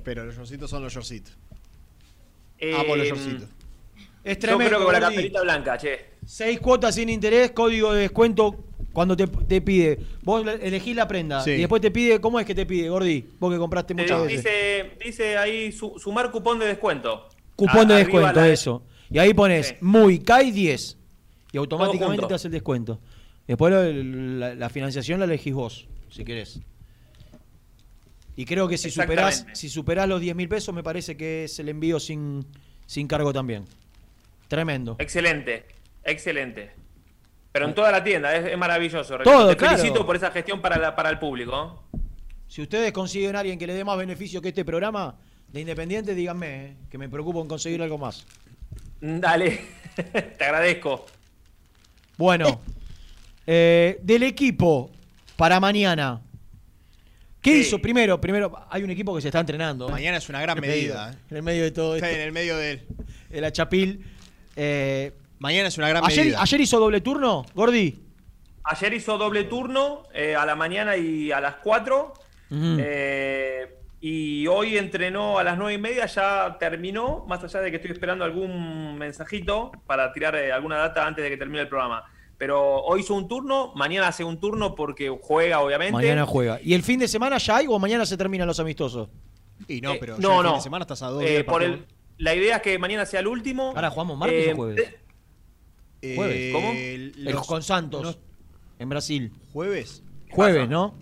Pero los shortcitos son los shortcitos. Eh, Amo los shortcitos. Es Yo tremendo. creo que con la camperita blanca, che. Seis cuotas sin interés, código de descuento cuando te, te pide. Vos le- elegís la prenda Sí. y después te pide, ¿cómo es que te pide, Gordi? Vos que compraste Te muchas veces. dice, dice ahí su- sumar cupón de descuento. Cupón de A- descuento, la- eso. Y ahí pones Sí. muy CAI 10 y automáticamente te hace el descuento. Después la, la financiación la elegís vos, si querés. Y creo que si superás, si superás los 10 mil pesos, me parece que es el envío sin, sin cargo también. Tremendo. Excelente, excelente. Pero en toda la tienda, es, es maravilloso. Todo, Te claro. felicito por esa gestión para, la- para el público. Si ustedes consiguen a alguien que le dé más beneficio que este programa de Independiente, díganme, eh, que me preocupo en conseguir algo más. Dale, *laughs* te agradezco. Bueno, eh, del equipo para mañana. ¿Qué Sí. hizo? Primero, primero, hay un equipo que se está entrenando. Mañana es una gran En medio- medida. ¿eh? En el medio de todo esto. en el medio de él. El Achapil. Eh, Mañana es una gran ayer, medida. ayer hizo doble turno, Gordi. Ayer hizo doble turno eh, a la mañana y a las 4. Ujú. Eh, y hoy entrenó a las 9 y media, ya terminó, más allá de que estoy esperando algún mensajito para tirar eh, alguna data antes de que termine el programa. Pero hoy hizo un turno, mañana hace un turno porque juega, obviamente. Mañana juega. ¿Y el fin de semana ya hay o mañana se terminan los amistosos? Y no, pero ya no, el fin no. de semana estás a dos Eh, por el, la idea es que mañana sea el último. Ahora jugamos martes Eh, o jueves. Eh, Jueves. ¿Cómo? El los- con Santos. los- en Brasil. ¿Jueves? Jueves, pasa? ¿no?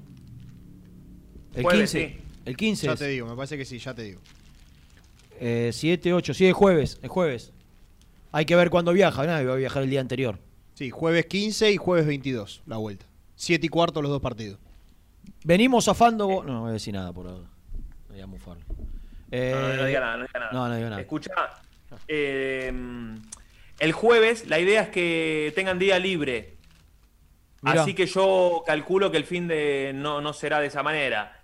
El Jueves, 15. sí. El 15. Ya es. te digo, me parece que sí, ya te digo. Eh, 7, 8. Sí, es jueves. Es jueves. Hay que ver cuándo viaja. Nadie va a viajar el día anterior. Sí, jueves 15 y jueves 22, la vuelta. 7 y cuarto los dos partidos. Venimos zafando. No, no voy a decir nada por ahora. No voy a mufarlo. Eh, No, no, no diga nada, no diga nada. No, no diga nada. Escucha, eh, el jueves la idea es que tengan día libre. Mirá. Así que yo calculo que el fin de no, no será de esa manera.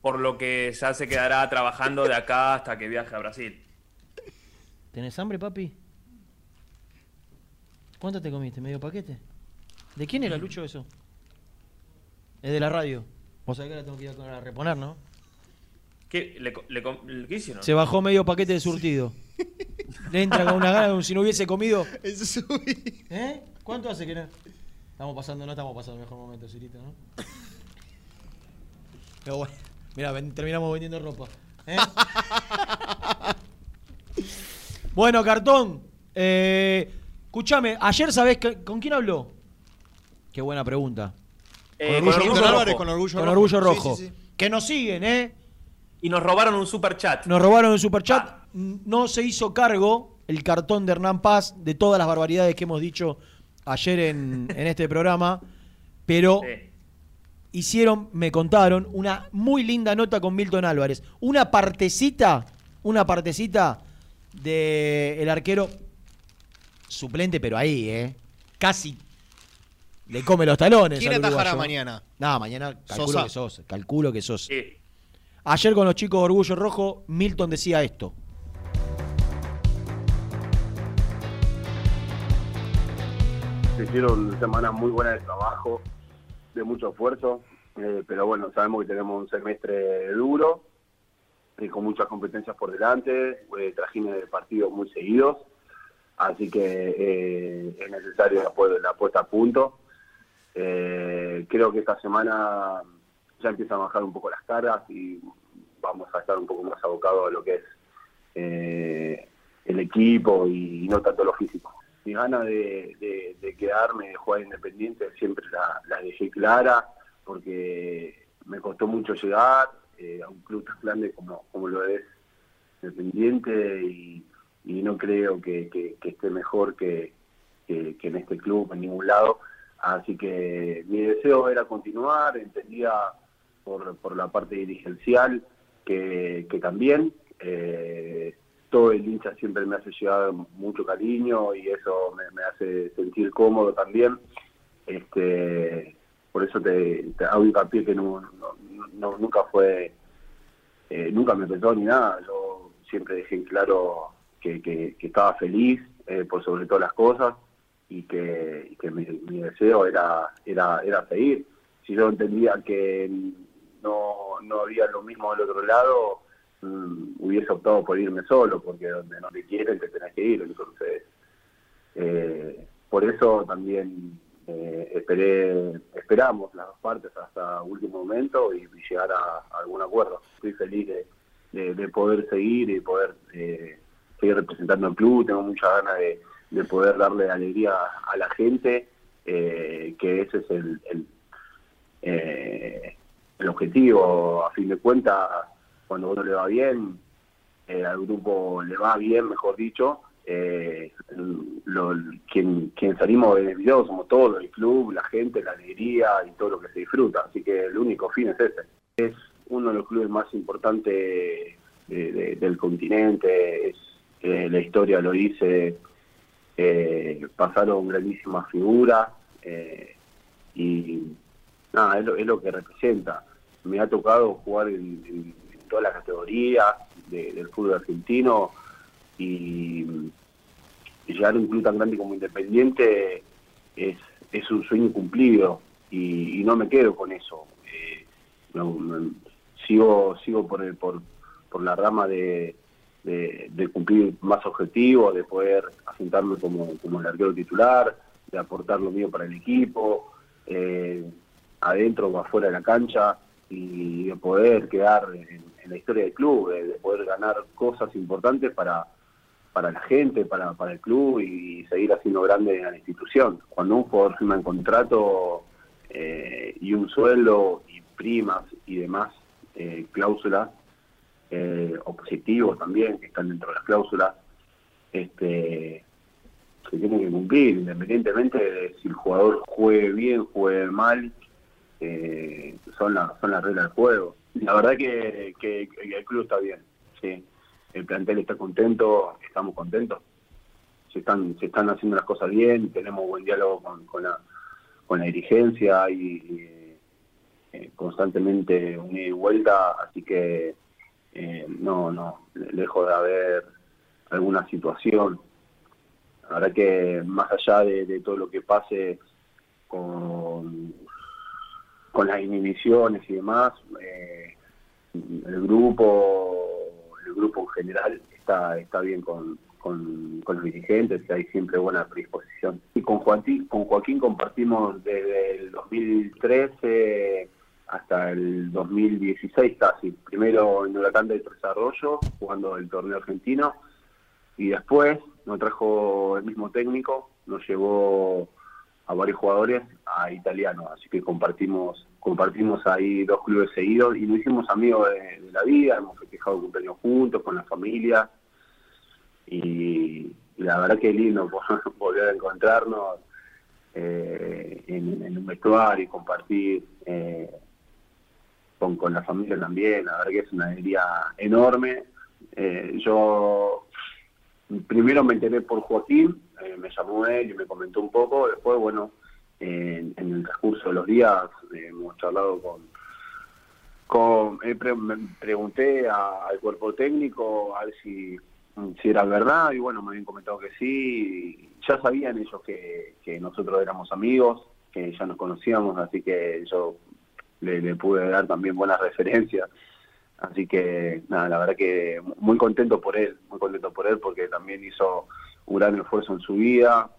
Por lo que ya se quedará trabajando de acá hasta que viaje a Brasil. ¿Tenés hambre, papi? ¿Cuánto te comiste? ¿Medio paquete? ¿De quién era, Lucho, eso? Es de la radio. Vos sabés que ahora tengo que ir a a reponer, ¿no? ¿Qué, le, le ¿qué hicieron? Se bajó medio paquete de surtido. Le entra con una gana como si no hubiese comido. Eso subí. ¿Eh? ¿Cuánto hace que no? Estamos pasando, no estamos pasando el mejor momento, Cirita, ¿no? Pero bueno, mira, ven- terminamos vendiendo ropa. ¿eh? bueno, cartón. Eh, escuchame, ayer sabés que- con quién habló. Qué buena pregunta. Eh, Con Orgullo Orgullo Rojo. Álvarez, con Orgullo Con Rojo. Orgullo Sí, Rojo. sí, sí. Que nos siguen, ¿eh? Y nos robaron un super chat. Nos robaron el superchat. No se hizo cargo el cartón de Hernán Paz de todas las barbaridades que hemos dicho ayer en, *laughs* en este programa. Pero hicieron, me contaron, una muy linda nota con Milton Álvarez. Una partecita, una partecita de el arquero suplente, pero ahí, ¿eh? Casi le come los talones. ¿Quién atajará mañana? No, mañana calculo Sosa. que sos. Calculo que sos. Sí. Ayer con los chicos de Orgullo Rojo, Milton decía esto. se hicieron semanas muy buenas de trabajo, de mucho esfuerzo, eh, pero bueno, sabemos que tenemos un semestre duro y con muchas competencias por delante, eh, de partidos muy seguidos, así que eh, es necesario la, la puesta a punto. Eh, creo que esta semana ya empiezan a bajar un poco las caras y vamos a estar un poco más abocados a lo que es eh, el equipo y no tanto lo físico. Mi gana de, quedarme, de jugar independiente, siempre la, dejé clara, porque me costó mucho llegar eh, a un club tan grande como, como lo es Independiente y, no creo que, esté mejor que en este club, en ningún lado. Así que mi deseo era continuar, entendía por, la parte dirigencial que, que también. eh, todo el hincha siempre me hace llegar mucho cariño y eso me, hace sentir cómodo también. Este, por eso te, te hago hincapié que no, no- no- nunca fue, eh, nunca me petó ni nada. Yo siempre dejé claro que, que- estaba feliz eh, por sobre todas las cosas y que, que mi, mi deseo era, era, era seguir. Si yo entendía que no, no había lo mismo del otro lado, mm, hubiese optado por irme solo, porque donde no te quieren te tenés que ir. Entonces, eh, por eso también eh, esperé, esperamos las dos partes hasta último momento y, llegar a, algún acuerdo. Estoy feliz de, de- de poder seguir y poder eh, seguir representando al club. Tengo muchas ganas de, de poder darle alegría a la gente, eh, que ese es el, el, el objetivo. A fin de cuentas, cuando uno le va bien, eh, al grupo le va bien, mejor dicho, eh, lo- quien, quien salimos beneficiados somos todos, el club, la gente, la alegría y todo lo que se disfruta. Así que el único fin es ese. Es uno de los clubes más importantes de- del continente, es, eh, la historia lo dice, eh, pasaron grandísimas figuras eh, y nada, es lo, es lo que representa. Me ha tocado jugar en, todas las categorías de- del fútbol argentino y, llegar a un club tan grande como Independiente es, es un sueño cumplido y, y no me quedo con eso. Eh, sigo sigo por, el- por, por la rama de, de, de cumplir más objetivos, de poder asentarme como, como el arquero titular, de aportar lo mío para el equipo, eh, adentro o afuera de la cancha, y de poder quedar en, la historia del club, de, de poder ganar cosas importantes para, para la gente, para, para el club y seguir haciendo grande a la institución. Cuando un jugador firma un contrato eh, y un sueldo y primas y demás eh, cláusulas, eh, también que están dentro de las cláusulas, este, se tienen que cumplir, independientemente de si el jugador juegue bien, juegue mal, eh, son, las son las reglas del juego. La verdad que, el club está bien, sí. El plantel está contento, estamos contentos. Se están, se están haciendo las cosas bien, tenemos buen diálogo con, la, con la dirigencia y, y, eh, constantemente un ida y vuelta, así que eh, no, no, lejos de haber alguna situación. La verdad que más allá de, de todo lo que pase con, con las inhibiciones y demás, eh, el grupo, el grupo en general está, está bien con, con, los dirigentes, hay siempre buena predisposición. Y con Joaquín, con Joaquín compartimos desde el 2013 hasta el 2016 casi. Primero en Huracán del Desarrollo, jugando el torneo argentino, y después nos trajo el mismo técnico, nos llevó a varios jugadores a italiano, así que compartimos compartimos ahí dos clubes seguidos y nos hicimos amigos de, la vida, hemos festejado cumpleaños juntos con la familia y, la verdad que lindo *laughs* volver a encontrarnos eh, en, en un vestuario y compartir eh, con, con la familia también, la verdad que es una alegría enorme. Eh, yo primero me enteré por Joaquín, eh, me llamó él y me comentó un poco, después, bueno, en, en el transcurso de los días eh, hemos charlado con, con eh, me pregunté a- al cuerpo técnico a ver si, si era verdad y bueno, me habían comentado que sí, ya sabían ellos que, nosotros éramos amigos, que ya nos conocíamos, así que yo le pude dar también buenas *laughs* referencias. Así que, nada, la verdad que muy contento por él, muy contento por él porque también hizo un gran esfuerzo en su vida.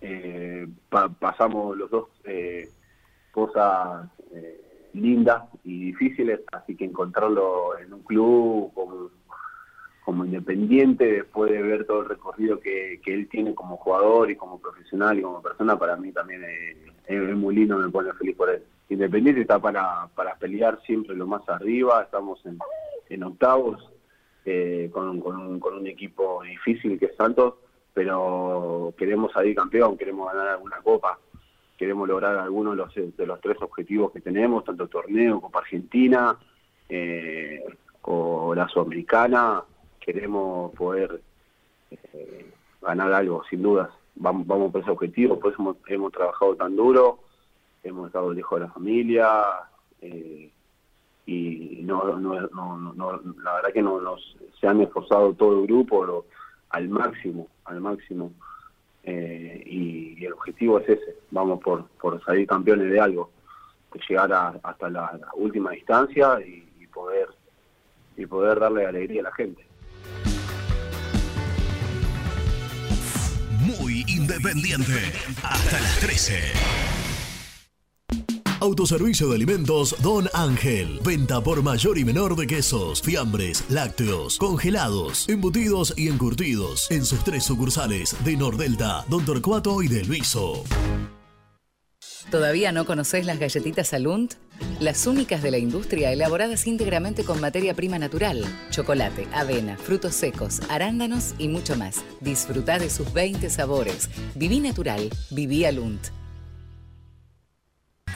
Eh, pa- pasamos los dos eh, cosas eh, lindas y difíciles, así que encontrarlo en un club como, como independiente, después de ver todo el recorrido que, que él tiene como jugador y como profesional y como persona, para mí también es, muy lindo, me pone feliz por él. Independiente está para, para pelear siempre lo más arriba, estamos en, en octavos eh, con, con un, con un equipo difícil que es Santos, pero queremos salir campeón, queremos ganar alguna copa, queremos lograr algunos de los, de los tres objetivos que tenemos, tanto torneo, Copa Argentina eh, o la Sudamericana, queremos poder eh, ganar algo, sin dudas. Vamos, vamos por ese objetivo, por eso hemos, hemos trabajado tan duro, hemos estado lejos de la familia eh, y no, no, no, no- la verdad que no, nos, se han esforzado todo el grupo al máximo, al máximo. Eh, y, el objetivo es ese, vamos por, por salir campeones de algo, llegar a- hasta la, última distancia y poder y poder darle alegría a la gente. Muy independiente. Hasta las 13. Autoservicio de alimentos Don Ángel. Venta por mayor y menor de quesos, fiambres, lácteos, congelados, embutidos y encurtidos. En sus tres sucursales de Nordelta, Don Torcuato y Del Viso. ¿Todavía no conoces las galletitas Alunt? Las únicas de la industria elaboradas íntegramente con materia prima natural, chocolate, avena, frutos secos, arándanos y mucho más. Disfruta de sus 20 sabores. Viví natural, viví Alunt.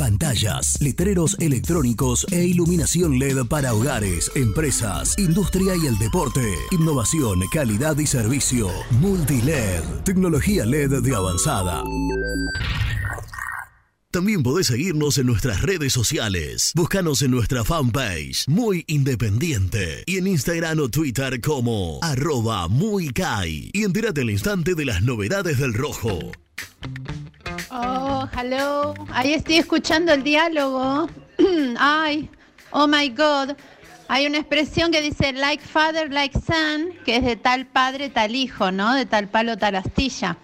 Pantallas, letreros electrónicos e iluminación LED para hogares, empresas, industria y el deporte. Innovación, calidad y servicio. Multiled, tecnología LED de avanzada. También podés seguirnos en nuestras redes sociales. Búscanos en nuestra fanpage, Muy Independiente, y en Instagram o Twitter como arroba muy. Y entérate al instante de las novedades del rojo. Oh, hello. Ahí estoy escuchando el diálogo. *clears throat* Ay, oh my God. Hay una expresión que dice like father, like son, que es de tal padre, tal hijo, ¿no? De tal palo, tal astilla.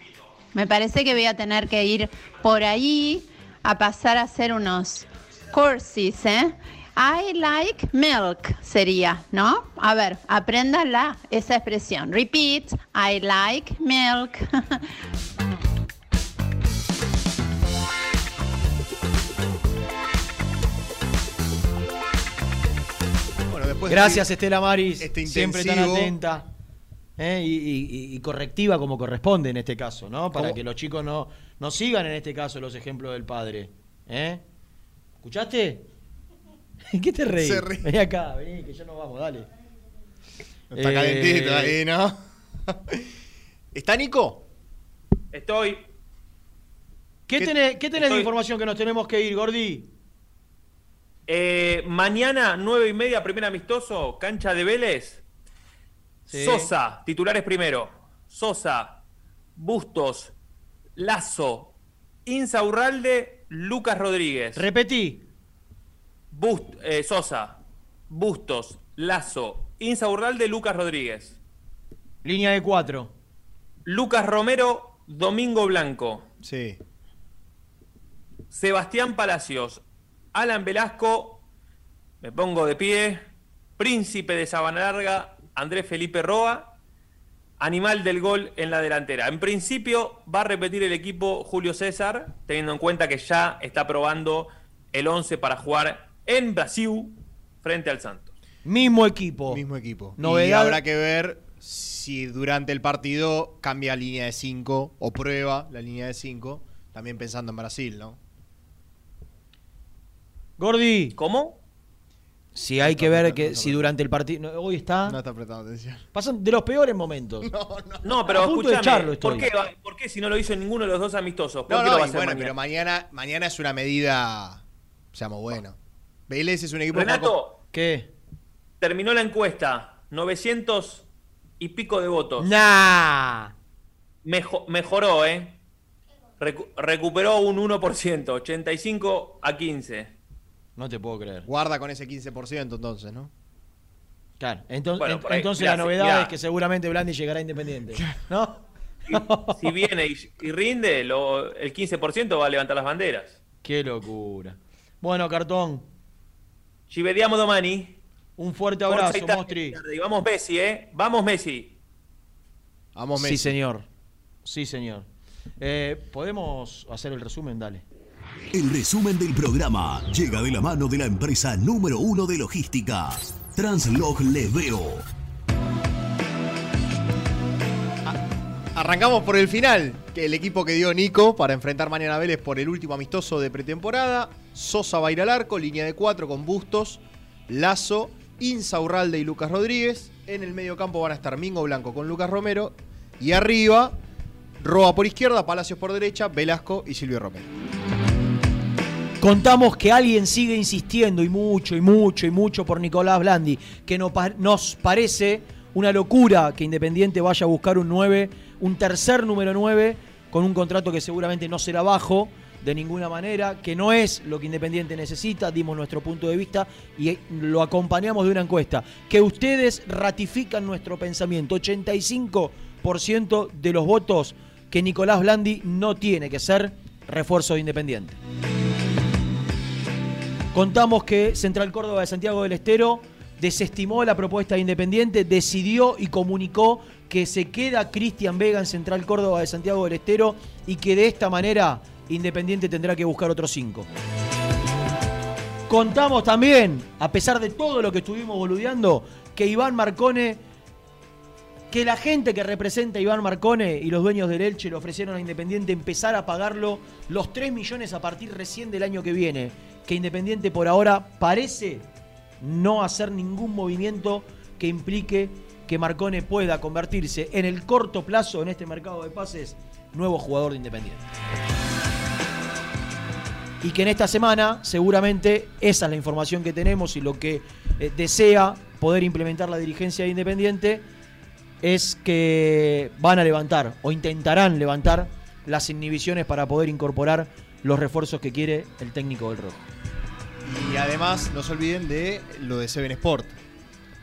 Me parece que voy a tener que ir por ahí a pasar a hacer unos courses, ¿eh? I like milk sería, ¿no? A ver, apréndala esa expresión. Repeat, I like milk. *laughs* después Gracias, de Estela Maris. este siempre tan atenta. ¿eh? Y, y- y correctiva como corresponde en este caso, ¿no? Para ¿Cómo? que los chicos no, no sigan en este caso los ejemplos del padre. ¿eh? ¿Escuchaste? *laughs* ¿Qué te reís? Se ríe. Vení acá, vení, que ya nos vamos, dale. Está Eh, calentito ahí, ¿no? *laughs* ¿Está Nico? Estoy. ¿Qué, ¿Qué- tenés, qué tenés de información que nos tenemos que ir, Gordi? Eh, mañana, nueve y media, primer amistoso, cancha de Vélez. Sí. Sosa, titulares primero. Sosa, Bustos, Lazo, Insaurralde, Lucas Rodríguez. Repetí. Bust, eh, Sosa, Bustos, Lazo, Insaurralde, Lucas Rodríguez. Línea de cuatro. Lucas Romero, Domingo Blanco. Sí. Sebastián Palacios, Alan Velasco, me pongo de pie, Príncipe de Sabana Larga, Andrés Felipe Roa, Animal del Gol en la delantera. En principio va a repetir el equipo Julio César, teniendo en cuenta que ya está probando el 11 para jugar en Brasil frente al Santos. Mismo equipo. Mismo equipo. Y habrá que ver si durante el partido cambia línea de 5 o prueba la línea de 5, también pensando en Brasil, ¿no? Gordi. ¿Cómo? Si hay que ver que si durante el partido. no, Hoy está. No está prestando atención. Pasan de los peores momentos. *laughs* No, pero A punto de escúchame. ¿por qué, ¿por qué si no lo hizo en ninguno de los dos amistosos? ¿Por No, qué lo no, va a hacer bueno, mañana? pero mañana, mañana es una medida, seamos buenos. Vélez es un equipo... Renato, ¿Qué? terminó la encuesta, 900 y pico de votos. Nah. Mejo- mejoró, ¿eh? Recu- recuperó un 1%, 85 a 15. No te puedo creer. Guarda con ese 15% entonces, ¿no? Claro. Entonces, Bueno, ahí, entonces mirá, la novedad mirá. es que seguramente Blandi llegará Independiente. ¿No? Si viene y, y rinde, lo- el 15% va a levantar las banderas. Qué locura. Bueno, cartón. Ci vediamo domani. Un fuerte abrazo, Italia. Mostri. Y vamos Messi, ¿eh? Vamos Messi. Vamos Sí, señor. Sí, señor. Eh, ¿Podemos hacer el resumen? Dale. El resumen del programa llega de la mano de la empresa número uno de logística, Translog Leveo. Arrancamos por el final, que el equipo que dio Nico para enfrentar mañana Vélez por el último amistoso de pretemporada. Sosa va a ir al arco, línea de cuatro con Bustos, Lazo, Insaurralde y Lucas Rodríguez. En el medio campo van a estar Mingo Blanco con Lucas Romero. Y arriba, Roa por izquierda, Palacios por derecha, Velasco y Silvio Romero. Contamos que alguien sigue insistiendo y mucho y mucho y mucho por Nicolás Blandi, que nos parece una locura que Independiente vaya a buscar un 9, un tercer número 9, con un contrato que seguramente no será bajo de ninguna manera, que no es lo que Independiente necesita, dimos nuestro punto de vista y lo acompañamos de una encuesta, que ustedes ratifican nuestro pensamiento, 85% de los votos que Nicolás Blandi no tiene que ser refuerzo de Independiente. Contamos que Central Córdoba de Santiago del Estero desestimó la propuesta de Independiente, decidió y comunicó que se queda Cristian Vega en Central Córdoba de Santiago del Estero y que de esta manera Independiente tendrá que buscar otros cinco. Contamos también, a pesar de todo lo que estuvimos boludeando, que Iván Marcone, que la gente que representa a Iván Marcone y los dueños del Elche le ofrecieron a Independiente empezar a pagarlo los 3 millones a partir recién del año que viene. Que Independiente por ahora parece no hacer ningún movimiento que implique que Marcone pueda convertirse en el corto plazo en este mercado de pases nuevo jugador de Independiente. Y que en esta semana seguramente esa es la información que tenemos y lo que eh, desea poder implementar la dirigencia de Independiente es que van a levantar o intentarán levantar las inhibiciones para poder incorporar los refuerzos que quiere el técnico del Rojo. Y además, no se olviden de lo de Seven Sport.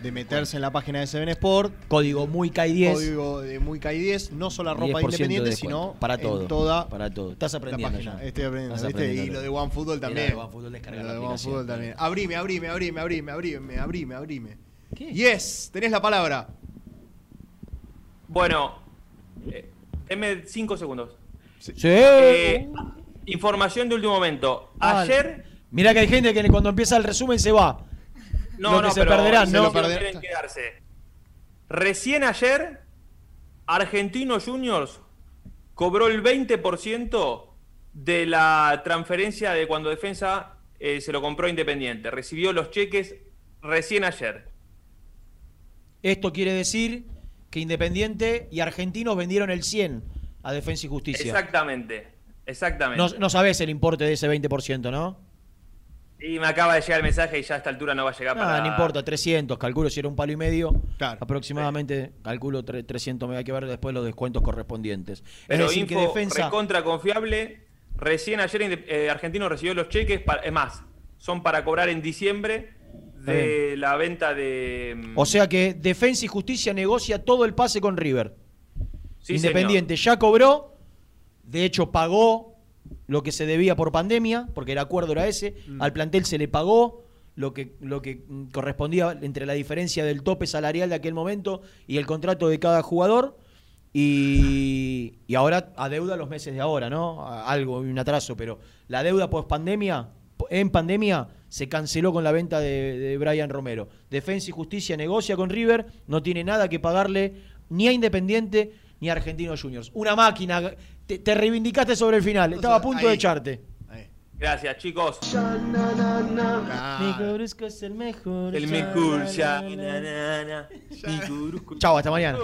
de meterse en la página de Seven Sport. Código muy 10 Código de muy 10 no solo la ropa 10% independiente, de sino para en todo. toda para todo. Estás la aprendiendo página. ya. Estoy aprendiendo, Estás ¿viste? aprendiendo Y lo de. OneFootball Y lo de también. OneFootball, Lo la de aplicación. OneFootball también. Abrime, abrime, abrime, abrime, abrime, abrime, abrime. Yes, tenés la palabra. Bueno, eh, denme cinco segundos. Sí. Eh, información de último momento. Ayer. Mirá que hay gente que cuando empieza el resumen se va. No, no, se pero perderán, se ¿no? lo quieren quedarse. Recién ayer, Argentino Juniors cobró el 20% de la transferencia de cuando Defensa eh, se lo compró Independiente. Recibió los cheques recién ayer. Esto quiere decir que Independiente y Argentinos vendieron el 100 a Defensa y Justicia. Exactamente. Exactamente. No, no sabés el importe de ese 20%, ¿no? Y me acaba de llegar el mensaje y ya a esta altura no va a llegar Ah, para. no importa, 300, calculo si era un palo y medio. Aproximadamente, calculo tre- 300, me hay que ver después los descuentos correspondientes. Pero es decir, info que defensa. recontra confiable. Recién ayer eh, Argentino recibió los cheques. Para, es más, son para cobrar en diciembre de la venta de. mm, O sea que Defensa y Justicia negocia todo el pase con River. Sí, Independiente ya cobró, de hecho pagó lo que se debía por pandemia, porque el acuerdo era ese, Mm. al plantel se le pagó lo que, lo que correspondía entre la diferencia del tope salarial de aquel momento y el contrato de cada jugador. Y, y ahora adeuda los meses de ahora, ¿no? Algo, un atraso, pero la deuda post pandemia, en pandemia, se canceló con la venta de, de Brian Romero. Defensa y Justicia negocia con River, no tiene nada que pagarle ni a Independiente ni a Argentinos Juniors. Una máquina, te, te reivindicaste sobre el final, estaba a punto de ahí. echarte. Gracias, chicos. Mi Corusco es el mejor. El mejor, ya. Chao, hasta mañana.